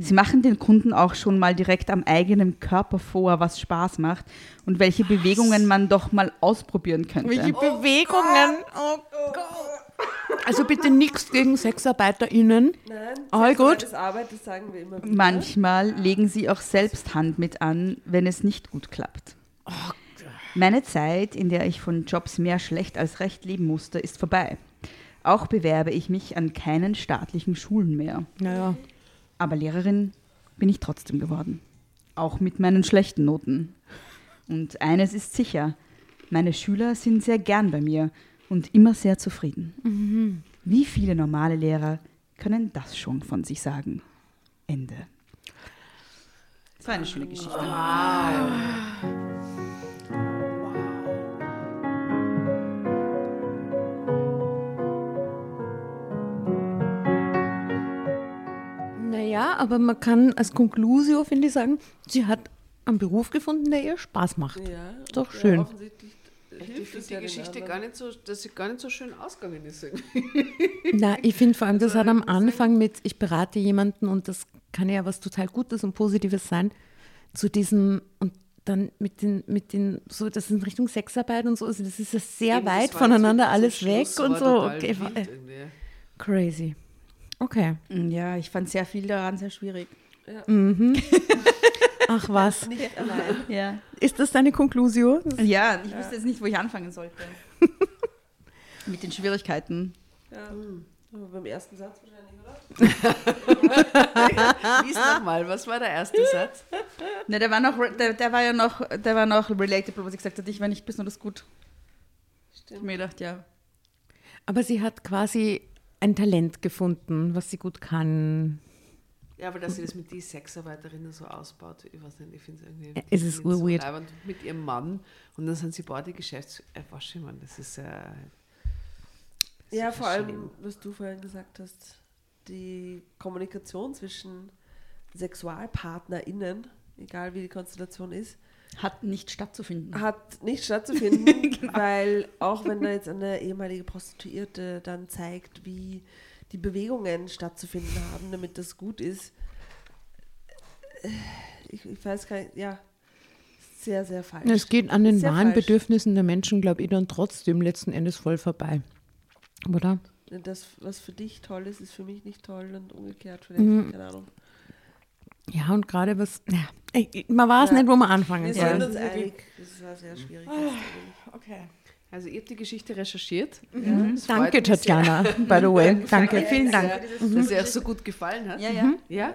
Sie machen den Kunden auch schon mal direkt am eigenen Körper vor, was Spaß macht und welche Bewegungen man doch mal ausprobieren könnte. Welche Bewegungen. Oh Gott. Also bitte nichts gegen SexarbeiterInnen. nein, All gut. Das Arbeit, das sagen wir immer wieder. Manchmal legen sie auch selbst Hand mit an, wenn es nicht gut klappt. Meine Zeit, in der ich von Jobs mehr schlecht als recht leben musste, ist vorbei. Auch bewerbe ich mich an keinen staatlichen Schulen mehr. Naja. Aber Lehrerin bin ich trotzdem geworden. Auch mit meinen schlechten Noten. Und eines ist sicher, meine Schüler sind sehr gern bei mir und immer sehr zufrieden. Wie viele normale Lehrer können das schon von sich sagen? Ende. Das war eine schöne Geschichte. Naja, aber man kann als Conclusio, finde ich, sagen, sie hat einen Beruf gefunden, der ihr Spaß macht. Ja, Doch ja, schön. Offensichtlich Ich hilft finde es die ja Geschichte gar nicht so, dass sie gar nicht so schön ausgegangen ist. Na, ich finde vor allem, das hat am Anfang mit, ich berate jemanden und das kann ja was total Gutes und Positives sein, zu diesem und dann mit den, mit den, so, das ist in Richtung Sexarbeit und so, also das ist ja sehr Eben, das weit war voneinander alles weg und so. war Okay, wild äh, crazy. Okay. Ja, ich fand sehr viel daran sehr schwierig. Ach was. Nicht allein. Ja, Ist das deine Conclusio? ja ich wusste jetzt nicht, wo ich anfangen sollte. Mit den Schwierigkeiten. Ja. Aber beim ersten Satz wahrscheinlich, oder? Lies nochmal, was war der erste Satz? Ne, der war noch, der, der war ja noch, der war noch relatable, wo sie gesagt hat, ich war nicht besonders gut. Ich Stimmt. mir gedacht, ja. Aber sie hat quasi ein Talent gefunden, was sie gut kann. Ja, aber dass sie das mit den Sexarbeiterinnen so ausbaut, ich weiß nicht, ich finde es irgendwie Es ist nicht urweird. leibend. mit ihrem Mann und dann sind sie beide Geschäfts... Äh, Mann, das ist äh, Ja, vor allem, schlimm. was du vorhin gesagt hast, die Kommunikation zwischen SexualpartnerInnen, egal wie die Konstellation ist, Hat nicht stattzufinden. hat nicht stattzufinden, weil auch wenn da jetzt eine ehemalige Prostituierte dann zeigt, wie die Bewegungen stattzufinden haben, damit das gut ist, ich, ich weiß gar nicht, ja, sehr, sehr falsch. Es geht an den Sehr wahren falsch. Bedürfnissen der Menschen, glaube ich, dann trotzdem letzten Endes voll vorbei. Oder? Das, was für dich toll ist, ist für mich nicht toll und umgekehrt vielleicht, Mhm. keine Ahnung. Ja, und gerade was. Ja, ich- man weiß Ja. nicht, wo man anfangen Wir soll. sind uns einig, das war sehr schwierig. jetzt Okay. Also ich habe die Geschichte recherchiert. Das freut Danke, sehr. Tatjana, by the way. Danke, vielen Dank. Dass ihr euch so gut gefallen hat. Ja, ja. Ja?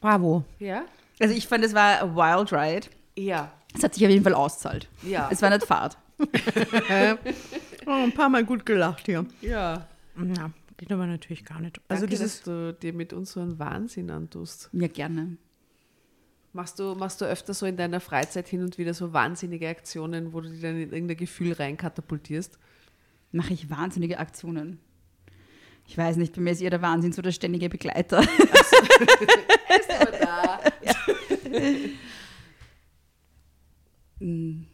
Bravo. Ja? Also ich fand, es war a wild ride. Ja. Es hat sich auf jeden Fall auszahlt. Ja. Es war nicht Fahrt. Oh, ein paar Mal gut gelacht hier. ja. Ja, geht aber natürlich gar nicht. Also Danke, dieses. dass du dir mit uns so einen Wahnsinn antust. Ja, gerne. Machst du, machst du öfter so in deiner Freizeit hin und wieder so wahnsinnige Aktionen, wo du dich dann in irgendein Gefühl reinkatapultierst? Mache ich wahnsinnige Aktionen. Ich weiß nicht, bei mir ist ihr der Wahnsinn so der ständige Begleiter. Hm.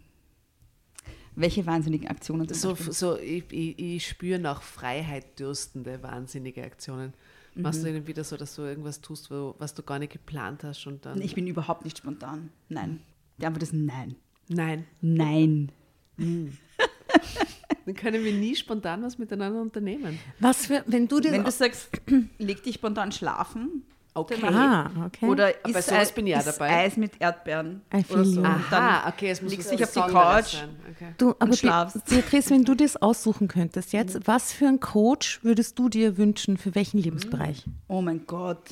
Welche wahnsinnigen Aktionen? So, so ich, ich, ich spüre nach Freiheit dürstende wahnsinnige Aktionen. Machst du irgendwie das so, dass du irgendwas tust, wo, was du gar nicht geplant hast und dann. Ich bin überhaupt nicht spontan. Nein. Die Antwort ist nein. Nein. Nein. Dann können wir nie spontan was miteinander unternehmen. Was für, wenn du das. Wenn du sagst, leg dich spontan schlafen. Okay. ah, okay. Oder bei ist, sowas Ei- bin ich ja dabei. Eis mit Erdbeeren. I feel Oder so. Aha, okay, es muss legst was dich auf die Couch. Okay. Du, aber schlafst. Beatrice, wenn du das aussuchen könntest jetzt, was für einen Coach würdest du dir wünschen, für welchen Lebensbereich? Oh mein Gott.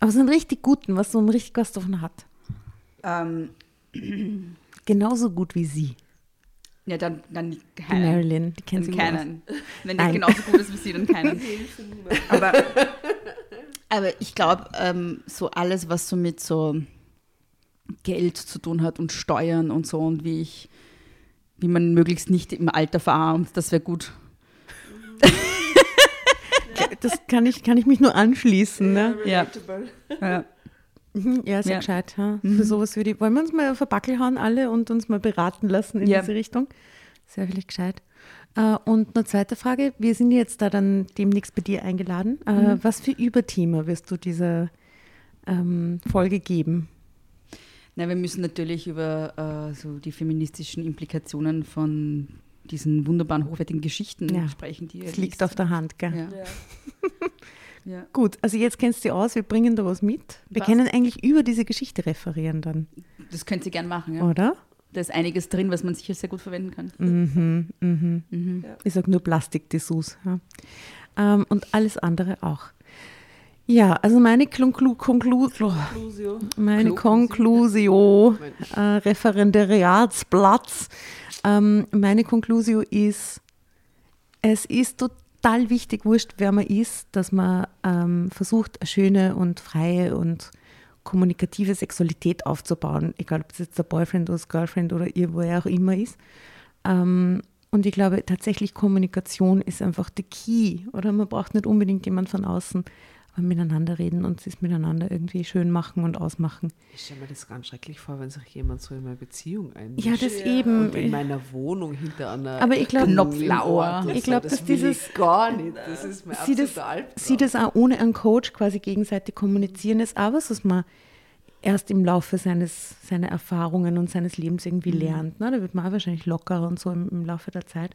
Aber so einen richtig guten, was so ein richtig was davon hat. Ähm, Genauso gut wie sie, ja, dann, dann die keinen. Marilyn. Die kennt Dann sie keinen. Wenn Nein. der genauso gut ist wie sie, dann keinen. aber, aber ich glaube, ähm, so alles, was so mit so Geld zu tun hat und Steuern und so und wie ich, wie man möglichst nicht im Alter verarmt, das wäre gut. Das kann ich, kann ich mich nur anschließen. Ne? Ja. Ja. Mhm, Ja, sehr Ja. gescheit. Ja. Für sowas würde ich. Wollen wir uns mal auf den Backel hauen, alle, und uns mal beraten lassen in Ja. diese Richtung? Sehr vielleicht gescheit. Äh, Und eine zweite Frage: Wir sind jetzt da dann demnächst bei dir eingeladen. Äh, Was für Überthema wirst du dieser ähm, Folge geben? Na, wir müssen natürlich über äh, so die feministischen Implikationen von diesen wunderbaren, hochwertigen Geschichten Ja. sprechen, die ihr Das liegt liest. auf der Hand, gell? Ja. Ja. Ja. Gut, also jetzt kennst du dich aus, wir bringen da was mit. Wir Was? können eigentlich über diese Geschichte referieren dann, Das könnt ihr gern machen. Ja. oder? Da ist einiges drin, was man sicher sehr gut verwenden kann. Mhm, mhm. Mhm. Ich sage nur Plastikdessous. Ja. Ähm, und alles andere auch. Ja, also meine Konklu Konklu Conclusio. meine Konklusio. Conclusio, äh, Referendariatsplatz. Ähm, meine Conclusio ist, es ist total wichtig, wurscht, wer man ist, dass man ähm, versucht, eine schöne und freie und kommunikative Sexualität aufzubauen, egal ob es jetzt der Boyfriend oder das Girlfriend oder ihr, wo er auch immer ist. Ähm, und ich glaube tatsächlich, Kommunikation ist einfach der Key. Oder man braucht nicht unbedingt jemand von außen, miteinander reden und es miteinander irgendwie schön machen und ausmachen. Ich stelle mir das ganz schrecklich vor, wenn sich jemand so in meine Beziehung einmischt. Ja, das eben. Und in meiner Wohnung hinter einer Aber ich glaub- Knopf im lauert Ohr. und Ich so. glaub, das dass dieses- ich gar nicht. Das ist mir sie das, sie das auch ohne einen Coach quasi gegenseitig kommunizieren, ist auch was, was man erst im Laufe seines, seiner Erfahrungen und seines Lebens irgendwie lernt. Ne? Da wird man auch wahrscheinlich lockerer und so im, im Laufe der Zeit.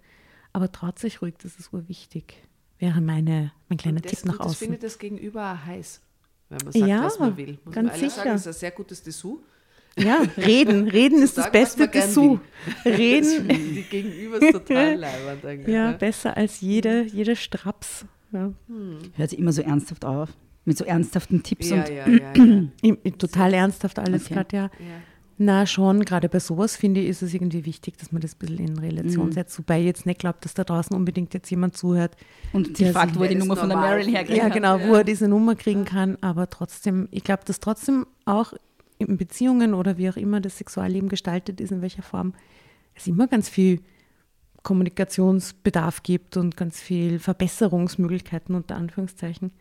Aber traut sich ruhig, das ist urwichtig. Wäre meine, mein kleiner das, Tipp nach das außen. findet das Gegenüber heiß, wenn man sagt, Ja, was man will. Muss ganz man sicher. sagen, das ist ein sehr gutes Dessous. Ja, reden. Reden ist das sagen, was beste Dessous. Das Reden, ich die Gegenüber ist total leibend eigentlich. ja, ne? besser als jede, jede Straps. Ja. Hört sich immer so ernsthaft auf. Mit so ernsthaften Tipps Ja, und ja, ja, ja. Im- Total ernsthaft alles Okay. gerade, ja. Ja. Na schon, gerade bei sowas finde ich, ist es irgendwie wichtig, dass man das ein bisschen in Relation Mhm. setzt. Wobei ich jetzt nicht glaubt, dass da draußen unbedingt jetzt jemand zuhört. und Ja, sich fragt, wo er die Nummer von der Marilyn herkriegt. Ja, genau, wo er diese Nummer kriegen kann. Aber trotzdem, ich glaube, dass trotzdem auch in Beziehungen oder wie auch immer das Sexualleben gestaltet ist, in welcher Form, es immer ganz viel Kommunikationsbedarf gibt und ganz viel Verbesserungsmöglichkeiten unter Anführungszeichen.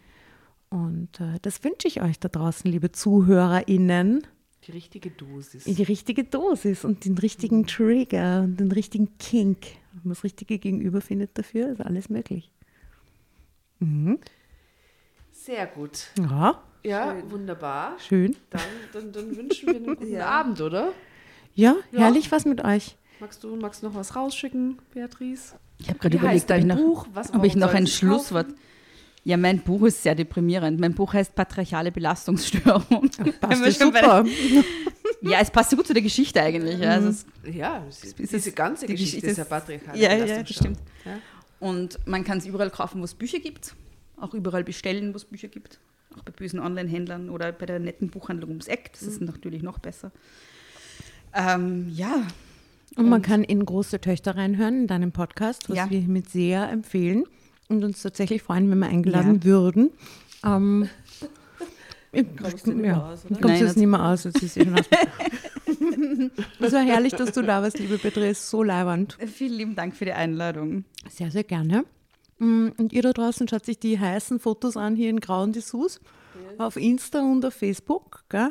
Und äh, das wünsche ich euch da draußen, liebe ZuhörerInnen. Die richtige Dosis. Die richtige Dosis und den richtigen Trigger und den richtigen Kink. Wenn man das richtige Gegenüber findet dafür, ist alles möglich. Mhm. Sehr gut. Ja, Ja, wunderbar. schön. Dann, dann, dann wünschen wir einen guten Ja. Abend, oder? Ja, Ja. herrlich was mit euch. Magst du, magst du noch was rausschicken, Beatrice? Ich habe gerade überlegt, ob ich noch, Buch? Was, ob ich noch ein Schlusswort. kaufen? Ja, mein Buch ist sehr deprimierend. Mein Buch heißt Patriarchale Belastungsstörung. Passt super. Ja, es passt so gut zu der Geschichte eigentlich. Ja, also es, Ja, es ist, diese es- ganze die Geschichte Geschichte ist ja ist- patriarchal. ja, ja, das stimmt. Ja. Und man kann es überall kaufen, wo es Bücher gibt. Auch überall bestellen, wo es Bücher gibt. Auch bei bösen Online-Händlern oder bei der netten Buchhandlung ums Eck. Das ist natürlich noch besser. Ähm, ja, Und man kann in große Töchter reinhören in deinem Podcast, was Ja. wir hiermit sehr empfehlen und uns tatsächlich freuen, wenn wir eingeladen Ja. würden. Ähm, Kommst du nicht mehr ja, aus, oder? kommst das- nicht mehr aus, jetzt ist sie schon aus. Es war herrlich, dass du da warst, liebe Beatrice, so leiwand. vielen lieben Dank für die Einladung. Sehr, sehr gerne. Mm, Und ihr da draußen schaut sich die heißen Fotos an hier in grauen Dessous auf Insta und auf Facebook. Gell?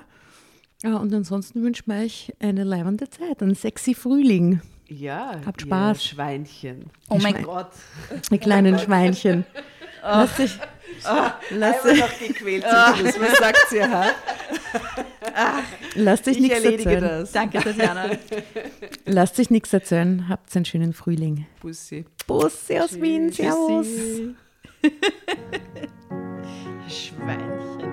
Ja, und ansonsten wünschen wir euch eine leibende Zeit, einen sexy Frühling. Ja, Habt ihr Spaß. Schweinchen. Oh mein Schwein- Gott. Die kleinen Schweinchen. Lasst euch, Lass, Einfach noch gequält Schluss. Was sagt sie, ha? lasst euch Ich nichts erzählen. das. Danke, Tatjana. Lasst euch nichts erzählen. Habt einen schönen Frühling. Bussi. Bussi aus Wien. Servus. Schweinchen.